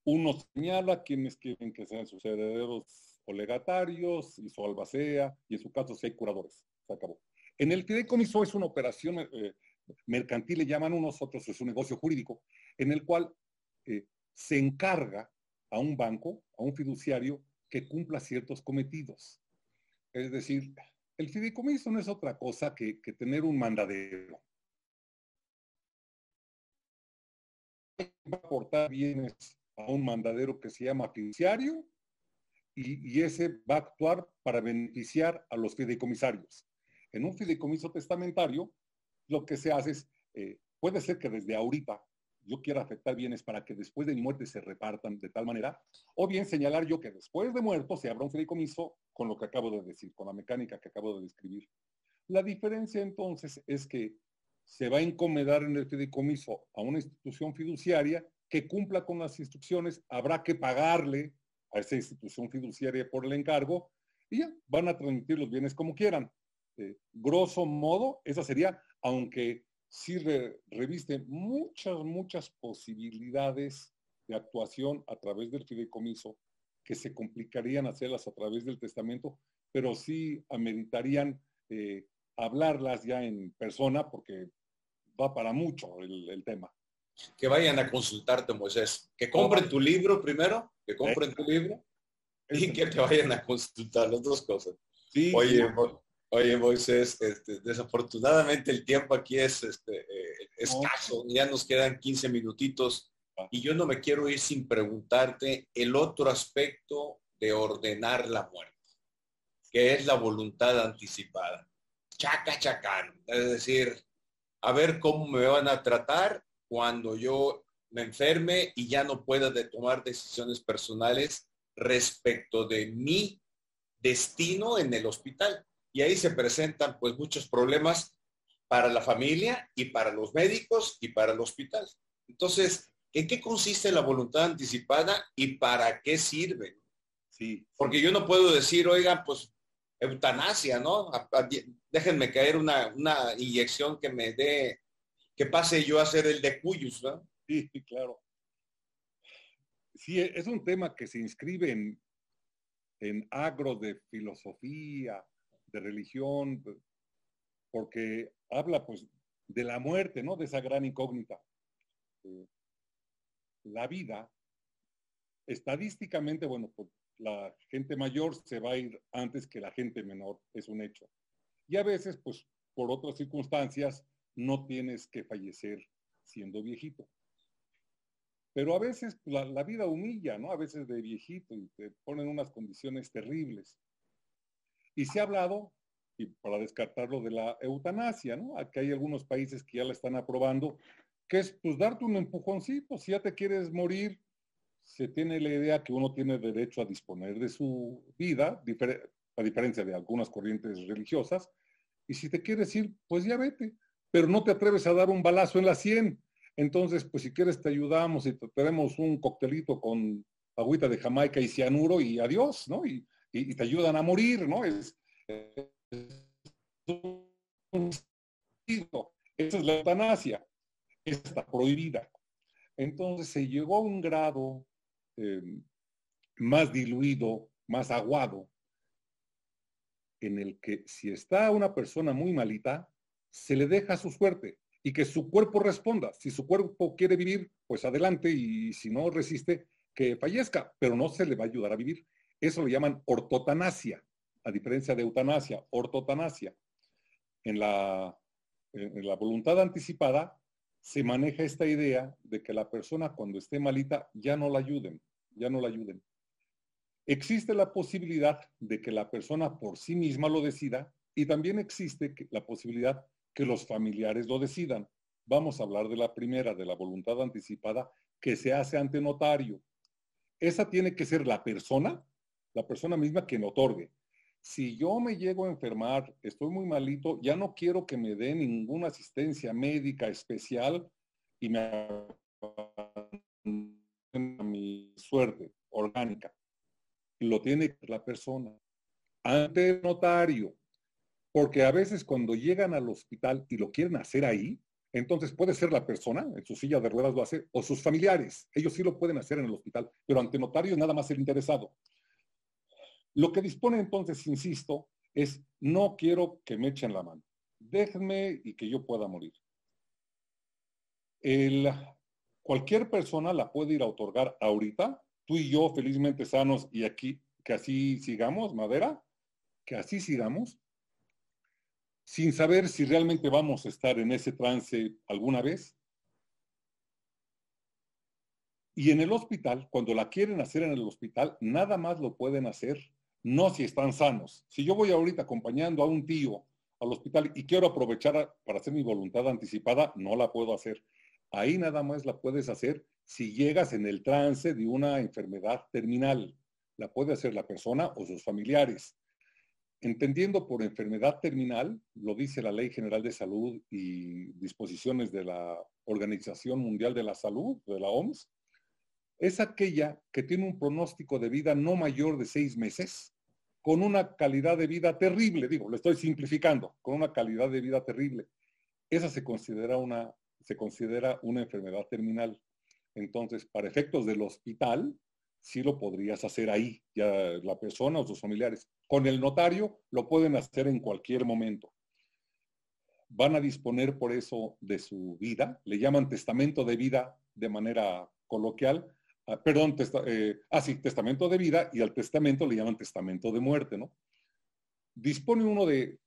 S2: uno señala quiénes quieren que sean sus herederos legatarios y su albacea, y en su caso si hay curadores. Se acabó. En el fideicomiso es una operación eh, mercantil le llaman unos, otros es un negocio jurídico, en el cual eh, se encarga a un banco, a un fiduciario, que cumpla ciertos cometidos. Es decir, el fideicomiso no es otra cosa que, tener un mandadero. Va a aportar bienes a un mandadero que se llama fiduciario y, ese va a actuar para beneficiar a los fideicomisarios. En un fideicomiso testamentario, lo que se hace es, eh, puede ser que desde ahorita yo quiera afectar bienes para que después de mi muerte se repartan de tal manera, o bien señalar yo que después de muerto se abra un fideicomiso con lo que acabo de decir, con la mecánica que acabo de describir. La diferencia entonces es que se va a encomendar en el fideicomiso a una institución fiduciaria que cumpla con las instrucciones, habrá que pagarle a esa institución fiduciaria por el encargo y ya van a transmitir los bienes como quieran. Eh, grosso modo, esa sería aunque sí reviste muchas, muchas posibilidades de actuación a través del fideicomiso que se complicarían hacerlas a través del testamento, pero sí ameritarían eh, hablarlas ya en persona porque va para mucho el, tema.
S1: Que vayan a consultarte, Moisés. Que compren tu libro primero, que compren tu libro y que te vayan a consultar las dos cosas. Sí, Oye, Oye, Moisés, este, desafortunadamente el tiempo aquí es este, eh, escaso, ya nos quedan 15 minutitos ah. y yo no me quiero ir sin preguntarte el otro aspecto de ordenar la muerte, que es la voluntad anticipada. Chaca, chacán, es decir, a ver cómo me van a tratar cuando yo me enferme y ya no pueda de tomar decisiones personales respecto de mi destino en el hospital y ahí se presentan pues muchos problemas para la familia y para los médicos y para el hospital. Entonces, ¿en qué consiste la voluntad anticipada y para qué sirve? Sí. Porque yo no puedo decir, oigan, pues eutanasia, ¿no? déjenme caer una, una inyección que me dé, que pase yo a ser el de cuyos, ¿no?
S2: Sí, claro. Sí, es un tema que se inscribe en, en agro de filosofía, de religión, porque habla pues de la muerte, ¿no? De esa gran incógnita. Eh, la vida, estadísticamente, bueno, pues la gente mayor se va a ir antes que la gente menor, es un hecho. Y a veces, pues, por otras circunstancias, no tienes que fallecer siendo viejito. Pero a veces pues, la, vida humilla, ¿no? A veces de viejito y te ponen unas condiciones terribles. Y se ha hablado, y para descartarlo, de la eutanasia, ¿no? Aquí hay algunos países que ya la están aprobando, que es pues darte un empujoncito, si ya te quieres morir, se tiene la idea que uno tiene derecho a disponer de su vida, a diferencia de algunas corrientes religiosas, y si te quieres ir, pues ya vete, pero no te atreves a dar un balazo en la sien. Entonces, pues si quieres te ayudamos y te tenemos un coctelito con agüita de Jamaica y cianuro y adiós, ¿no? Y, te ayudan a morir, ¿no? Es, esa es la eutanasia, está prohibida. Entonces se llegó a un grado eh, más diluido, más aguado, en el que si está una persona muy malita, se le deja su suerte y que su cuerpo responda. Si su cuerpo quiere vivir, pues adelante y si no resiste, que fallezca, pero no se le va a ayudar a vivir. Eso lo llaman ortotanasia, a diferencia de eutanasia, ortotanasia. En la, en la voluntad anticipada se maneja esta idea de que la persona cuando esté malita ya no la ayuden, ya no la ayuden. Existe la posibilidad de que la persona por sí misma lo decida y también existe la posibilidad que los familiares lo decidan. Vamos a hablar de la primera, de la voluntad anticipada que se hace ante notario. Esa tiene que ser la persona, la persona misma quien otorgue. Si yo me llego a enfermar, estoy muy malito, ya no quiero que me dé ninguna asistencia médica especial y me mi suerte orgánica. Lo tiene la persona ante notario. Porque a veces cuando llegan al hospital y lo quieren hacer ahí, entonces puede ser la persona, en su silla de ruedas lo hace, o sus familiares. Ellos sí lo pueden hacer en el hospital, pero ante notario nada más el interesado. Lo que dispone entonces, insisto, es no quiero que me echen la mano. Déjenme y que yo pueda morir. cualquier persona la puede ir a otorgar ahorita, tú y yo felizmente sanos y aquí, que así sigamos, madera, que así sigamos, sin saber si realmente vamos a estar en ese trance alguna vez. Y en el hospital, cuando la quieren hacer en el hospital, nada más lo pueden hacer, no si están sanos. Si yo voy ahorita acompañando a un tío al hospital y quiero aprovechar para hacer mi voluntad anticipada, no la puedo hacer. Ahí nada más la puedes hacer si llegas en el trance de una enfermedad terminal. La puede hacer la persona o sus familiares. Entendiendo por enfermedad terminal, lo dice la Ley General de Salud y disposiciones de la Organización Mundial de la Salud, de la OMS, es aquella que tiene un pronóstico de vida no mayor de seis meses, con una calidad de vida terrible, digo, lo estoy simplificando, con una calidad de vida terrible. Esa se considera una, se considera una enfermedad terminal. Entonces, para efectos del hospital, sí lo podrías hacer ahí, ya la persona o sus familiares. Con el notario lo pueden hacer en cualquier momento. Van a disponer por eso de su vida, le llaman testamento de vida de manera coloquial, ah, perdón, eh, ah, testamento de vida y al testamento le llaman testamento de muerte, ¿no? Dispone uno de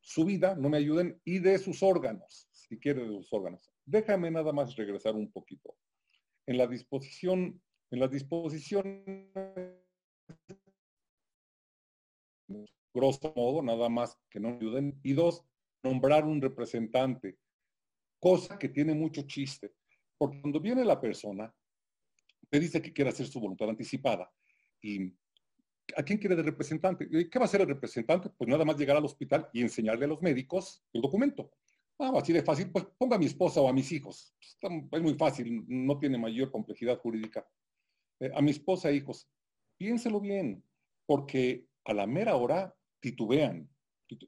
S2: su vida, no me ayuden, y de sus órganos, si quiere de sus órganos. Déjame nada más regresar un poquito. En la disposición en las disposiciones, grosso modo, nada más que no ayuden. Y dos, nombrar un representante, cosa que tiene mucho chiste. Porque cuando viene la persona, te dice que quiere hacer su voluntad anticipada. ¿Y a quién quiere de representante? ¿Qué va a hacer el representante? Pues nada más llegar al hospital y enseñarle a los médicos el documento. Ah, así de fácil, pues ponga a mi esposa o a mis hijos. Es muy fácil, no tiene mayor complejidad jurídica. Eh, a mi esposa e hijos, piénselo bien, porque a la mera hora titubean.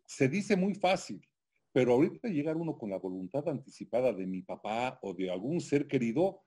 S2: Se dice muy fácil, pero ahorita llegar uno con la voluntad anticipada de mi papá o de algún ser querido,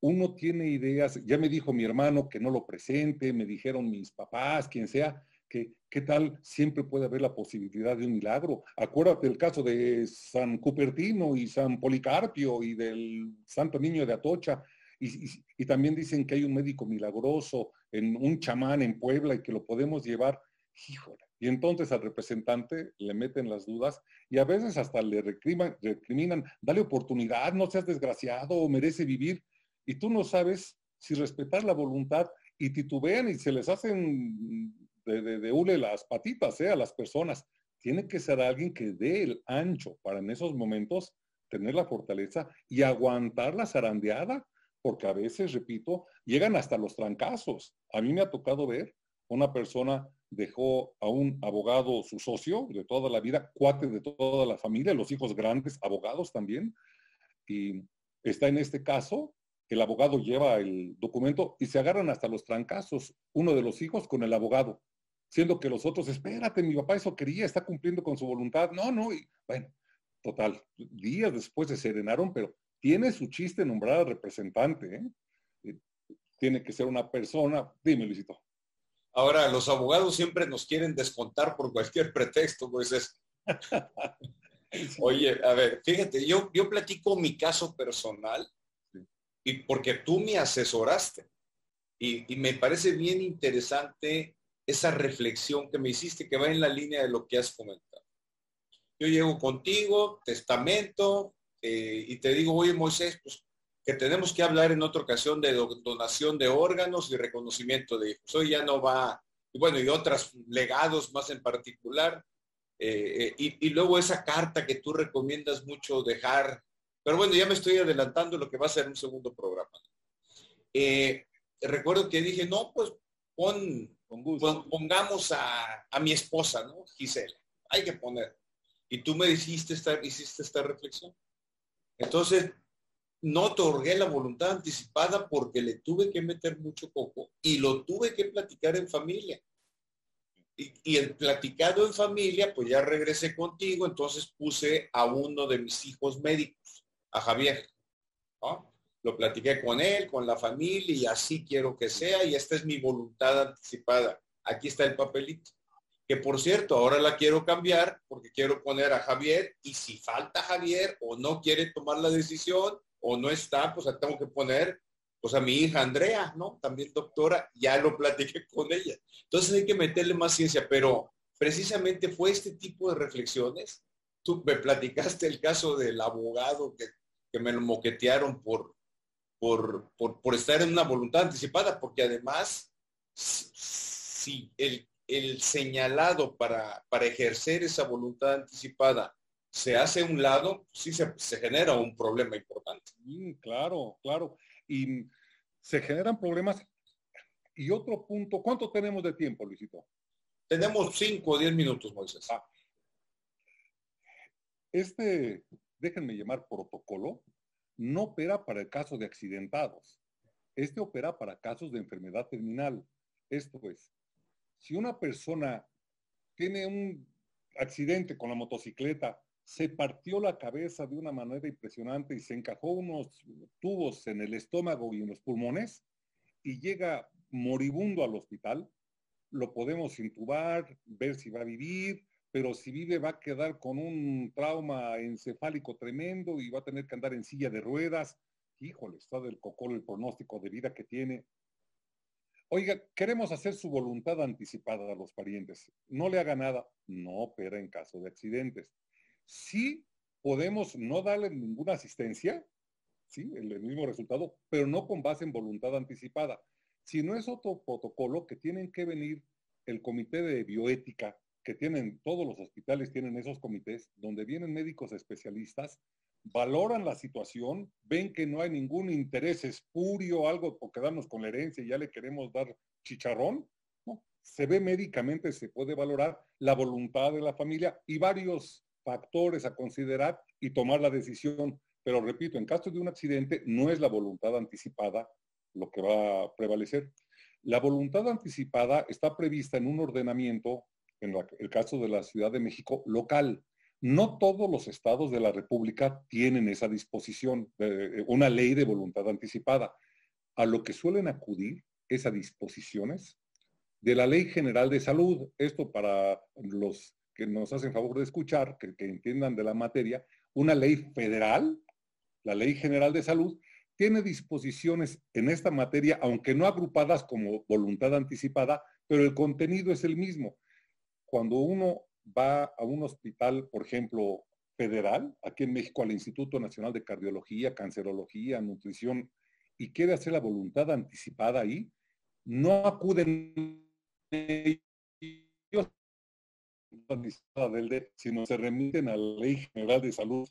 S2: uno tiene ideas, ya me dijo mi hermano que no lo presente, me dijeron mis papás, quien sea, que qué tal siempre puede haber la posibilidad de un milagro. Acuérdate del caso de San Cupertino y San Policarpio y del Santo Niño de Atocha, y, también dicen que hay un médico milagroso, en un chamán en Puebla y que lo podemos llevar. Híjole. Y entonces al representante le meten las dudas y a veces hasta le recriman, recriminan, dale oportunidad, no seas desgraciado, merece vivir. Y tú no sabes si respetar la voluntad y titubean y se les hacen de, de, hule las patitas ¿eh? a las personas. Tiene que ser alguien que dé el ancho para en esos momentos tener la fortaleza y aguantar la zarandeada porque a veces, repito, llegan hasta los trancazos. A mí me ha tocado ver una persona dejó a un abogado, su socio de toda la vida, cuate de toda la familia, los hijos grandes, abogados también, y está en este caso, el abogado lleva el documento y se agarran hasta los trancazos, uno de los hijos con el abogado, siendo que los otros, espérate, mi papá eso quería, está cumpliendo con su voluntad, no, no, y bueno, total, días después se serenaron, pero tiene su chiste nombrar al representante, ¿eh? tiene que ser una persona, dime Luisito.
S1: Ahora, los abogados siempre nos quieren descontar por cualquier pretexto, pues es. Oye, a ver, fíjate, yo, yo platico mi caso personal y porque tú me asesoraste. Y, y, me parece bien interesante esa reflexión que me hiciste que va en la línea de lo que has comentado. Yo llego contigo, testamento, eh, y te digo, oye Moisés, pues que tenemos que hablar en otra ocasión de donación de órganos y reconocimiento de hijos. Hoy ya no va, y bueno, y otros legados más en particular. Eh, eh, y, luego esa carta que tú recomiendas mucho dejar. Pero bueno, ya me estoy adelantando lo que va a ser un segundo programa. Eh, recuerdo que dije, no, pues pon, pongamos a, a, mi esposa, ¿no? Gisela. Hay que poner. Y tú me dijiste esta, hiciste esta reflexión. Entonces, no otorgué la voluntad anticipada porque le tuve que meter mucho coco y lo tuve que platicar en familia. Y, el platicado en familia, pues ya regresé contigo, entonces puse a uno de mis hijos médicos, a Javier. Lo platiqué con él, con la familia y así quiero que sea y esta es mi voluntad anticipada. Aquí está el papelito. Que por cierto, ahora la quiero cambiar porque quiero poner a Javier y si falta Javier o no quiere tomar la decisión, o no está, pues tengo que poner pues a mi hija Andrea, ¿no? También doctora, ya lo platiqué con ella. Entonces hay que meterle más ciencia, pero precisamente fue este tipo de reflexiones. Tú me platicaste el caso del abogado que, me lo moquetearon por, por, por, estar en una voluntad anticipada, porque además, si el, el señalado para, para ejercer esa voluntad anticipada se hace un lado, sí se, genera un problema importante.
S2: claro, claro. Y se generan problemas. Y otro punto, ¿cuánto tenemos de tiempo, Luisito?
S1: Tenemos cinco o diez minutos, Moisés. Ah.
S2: Este, déjenme llamar protocolo, no opera para el caso de accidentados. Este opera para casos de enfermedad terminal. Esto es, si una persona tiene un accidente con la motocicleta se partió la cabeza de una manera impresionante y se encajó unos tubos en el estómago y en los pulmones y llega moribundo al hospital, lo podemos intubar, ver si va a vivir, pero si vive va a quedar con un trauma encefálico tremendo y va a tener que andar en silla de ruedas. Híjole, está del cocolo el pronóstico de vida que tiene. Oiga, queremos hacer su voluntad anticipada a los parientes. No le haga nada, no opera en caso de accidentes sí podemos no darle ninguna asistencia, ¿sí? El, mismo resultado, pero no con base en voluntad anticipada. Si no es otro protocolo que tienen que venir el comité de bioética, que tienen, todos los hospitales tienen esos comités, donde vienen médicos especialistas, valoran la situación, ven que no hay ningún interés espurio, algo por quedarnos con la herencia y ya le queremos dar chicharrón, se ve médicamente, se puede valorar la voluntad de la familia y varios factores a considerar y tomar la decisión. Pero repito, en caso de un accidente no es la voluntad anticipada lo que va a prevalecer. La voluntad anticipada está prevista en un ordenamiento, en el caso de la Ciudad de México, local. No todos los estados de la República tienen esa disposición, una ley de voluntad anticipada. A lo que suelen acudir es a disposiciones de la Ley General de Salud. Esto para los que nos hacen favor de escuchar, que, entiendan de la materia, una ley federal, la Ley General de Salud, tiene disposiciones en esta materia, aunque no agrupadas como voluntad anticipada, pero el contenido es el mismo. Cuando uno va a un hospital, por ejemplo, federal, aquí en México al Instituto Nacional de Cardiología, Cancerología, Nutrición, y quiere hacer la voluntad anticipada ahí, no acuden ellos del sino se remiten a la Ley General de Salud.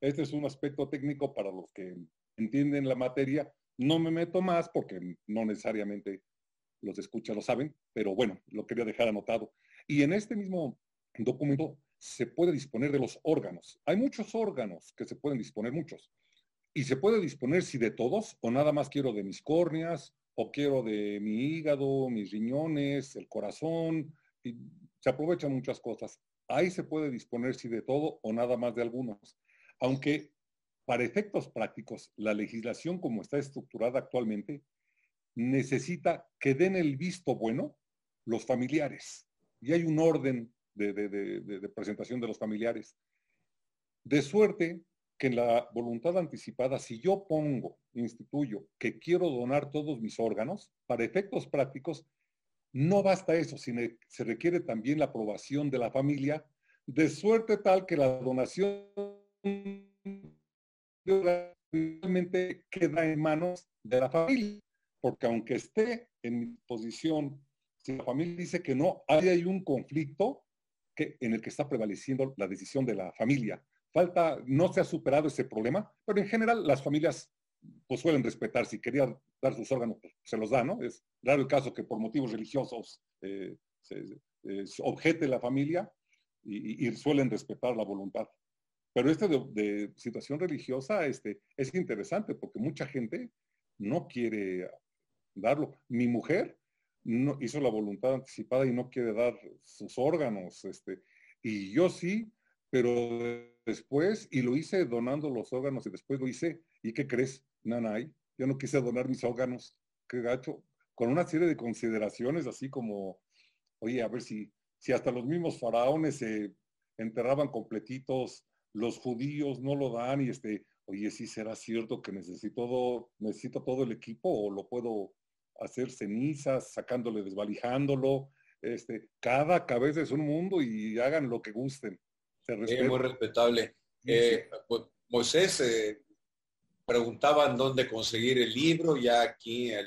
S2: Este es un aspecto técnico para los que entienden la materia, No me meto más porque no necesariamente los escucha lo saben, pero bueno, lo quería dejar anotado. Y en este mismo documento se puede disponer de los órganos. Hay muchos órganos que se pueden disponer, muchos. Y se puede disponer si de todos o nada más quiero de mis córneas o quiero de mi hígado, mis riñones, el corazón. Y se aprovechan muchas cosas. Ahí se puede disponer si de todo o nada más de algunos. Aunque para efectos prácticos, la legislación como está estructurada actualmente necesita que den el visto bueno los familiares. Y hay un orden de, presentación de los familiares. De suerte que en la voluntad anticipada, si yo pongo, instituyo, que quiero donar todos mis órganos, para efectos prácticos, no basta eso, sino se requiere también la aprobación de la familia, de suerte tal que la donación realmente queda en manos de la familia porque aunque esté en mi posición, si la familia dice que no, ahí hay un conflicto en el que está prevaleciendo la decisión de la familia. Falta, no se ha superado ese problema, pero en general las familias pues suelen respetar, si quería dar sus órganos, pues, se los da, ¿no? Es raro el caso que por motivos religiosos eh, se, objete la familia y, suelen respetar la voluntad. Pero este de, de, situación religiosa este, es interesante porque mucha gente no quiere darlo. Mi mujer no, hizo la voluntad anticipada y no quiere dar sus órganos, este, y yo sí, pero después, y lo hice donando los órganos y después lo hice, ¿y qué crees? Nanay, yo no quise donar mis órganos, qué gacho, con una serie de consideraciones así como, oye, a ver si, si hasta los mismos faraones se enterraban completitos, los judíos no lo dan y este, oye, sí será cierto que necesito todo, necesito todo el equipo o lo puedo hacer cenizas, sacándole, desvalijándolo. Este, cada cabeza es un mundo y hagan lo que gusten.
S1: Muy respetable. Eh, pues, Moisés, eh, preguntaban dónde conseguir el libro, ya aquí en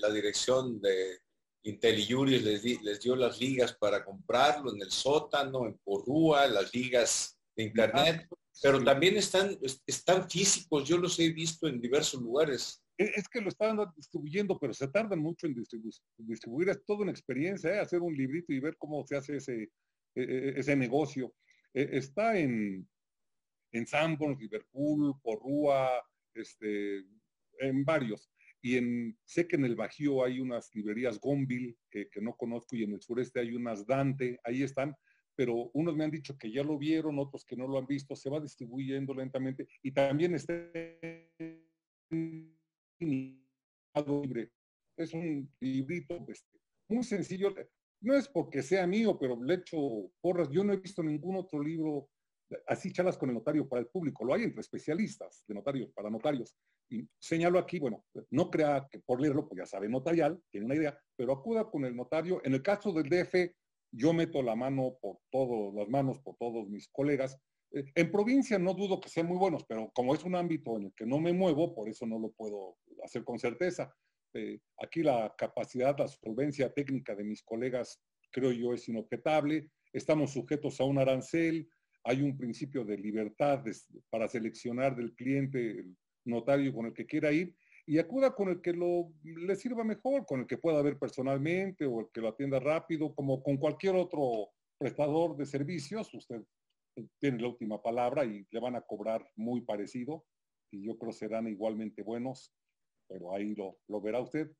S1: la, dirección de IntelliJuris les, les dio las ligas para comprarlo en el sótano, en Porrúa, las ligas de internet, pero también están, están físicos, yo los he visto en diversos lugares.
S2: E, es que lo estaban distribuyendo, pero se tardan mucho en distribuir. Es toda una experiencia, ¿eh? hacer un librito y ver cómo se hace ese, e, e, ese negocio. está en, en Sanborn, Liverpool, Porrúa, este, en varios. Y en, sé que en el Bajío hay unas librerías Gonville que, que, no conozco y en el sureste hay unas Dante, ahí están, pero unos me han dicho que ya lo vieron, otros que no lo han visto, se va distribuyendo lentamente y también está Es un librito pues, muy sencillo. No es porque sea mío, pero le echo porras. Yo no he visto ningún otro libro así charlas con el notario para el público. Lo hay entre especialistas de notarios, para notarios. Y señalo aquí, bueno, no crea que por leerlo, pues ya sabe notarial, tiene una idea, pero acuda con el notario. En el caso del DF, yo meto la mano por todas las manos, por todos mis colegas, en provincia no dudo que sean muy buenos, pero como es un ámbito en el que no me muevo, por eso no lo puedo hacer con certeza. Eh, aquí la capacidad, la solvencia técnica de mis colegas, creo yo, es inobjetable. Estamos sujetos a un arancel, hay un principio de libertad para seleccionar del cliente el notario con el que quiera ir y acuda con el que lo, le sirva mejor, con el que pueda ver personalmente o el que lo atienda rápido, como con cualquier otro prestador de servicios. Usted tiene la última palabra y le van a cobrar muy parecido y yo creo serán igualmente buenos, pero ahí lo, lo verá usted.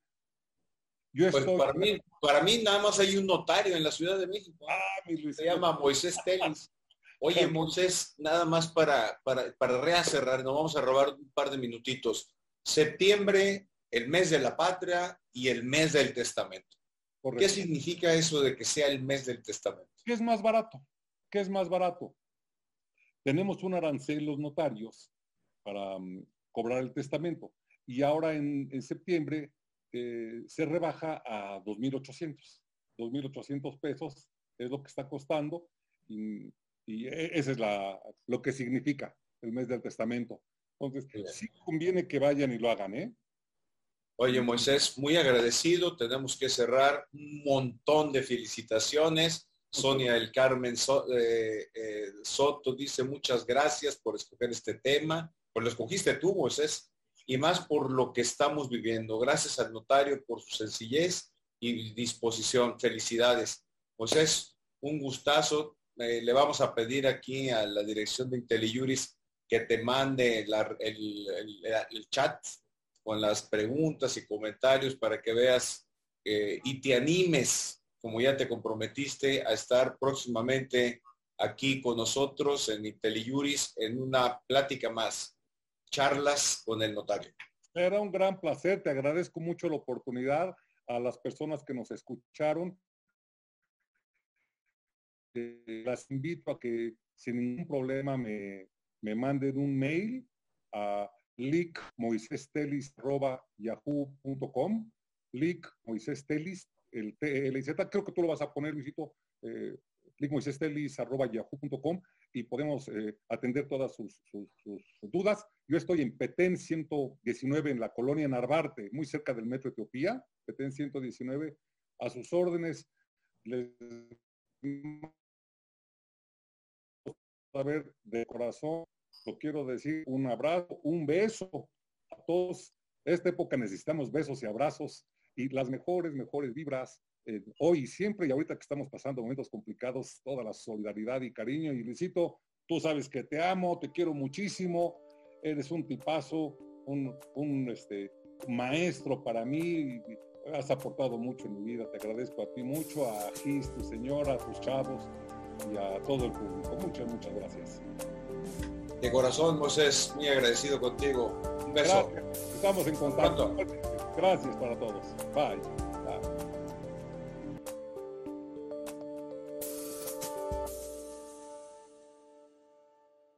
S1: Yo pues para, mí, para mí nada más hay un notario en la Ciudad de México. Ah, Se llama Moisés Telis. Oye, Moisés, nada más para, para, para reacerrar, nos vamos a robar un par de minutitos. Septiembre, el mes de la patria y el mes del testamento. ¿Qué significa eso de que sea el mes del testamento?
S2: ¿Qué es más barato? ¿Qué es más barato? Tenemos un arancel los notarios para mm, cobrar el testamento y ahora en, septiembre eh, se rebaja a 2.800. 2.800 pesos es lo que está costando y, e, ese es la, lo que significa el mes del testamento. Entonces, sí conviene que vayan y lo hagan, ¿eh?
S1: Oye, Moisés, muy agradecido. Tenemos que cerrar un montón de felicitaciones. Sonia del Carmen eh, Soto dice muchas gracias por escoger este tema. Pues lo escogiste tú, Moisés. y más por lo que estamos viviendo. Gracias al notario por su sencillez y disposición. Felicidades. Es un gustazo. Eh, le vamos a pedir aquí a la dirección de IntelliJuris que te mande el, chat con las preguntas y comentarios para que veas eh, y te animes, como ya te comprometiste, a estar próximamente aquí con nosotros en IntelliJuris en una plática más, charlas con el notario.
S2: Era un gran placer, te agradezco mucho la oportunidad a las personas que nos escucharon. Las invito a que sin ningún problema me, me manden un mail a lick Moisés el TLZ, creo que tú lo vas a poner, Luisito, eh, y podemos eh, atender todas sus, dudas. Yo estoy en Petén 119 en la colonia Narvarte, muy cerca del metro Etiopía, Petén 119, a sus órdenes. Les a ver de corazón, lo quiero decir, un abrazo, un beso a todos. Esta época necesitamos besos y abrazos y las mejores, mejores vibras. Eh, hoy y siempre y ahorita que estamos pasando momentos complicados, toda la solidaridad y cariño. Y Luisito, tú sabes que te amo, te quiero muchísimo, eres un tipazo, un, un este, maestro para mí, has aportado mucho en mi vida, te agradezco a ti mucho, a Gis, tu señora, a tus chavos y a todo el público. Muchas, muchas gracias.
S1: De corazón, Moisés, muy agradecido contigo. Un beso.
S2: Estamos en contacto. Gracias para todos. Bye.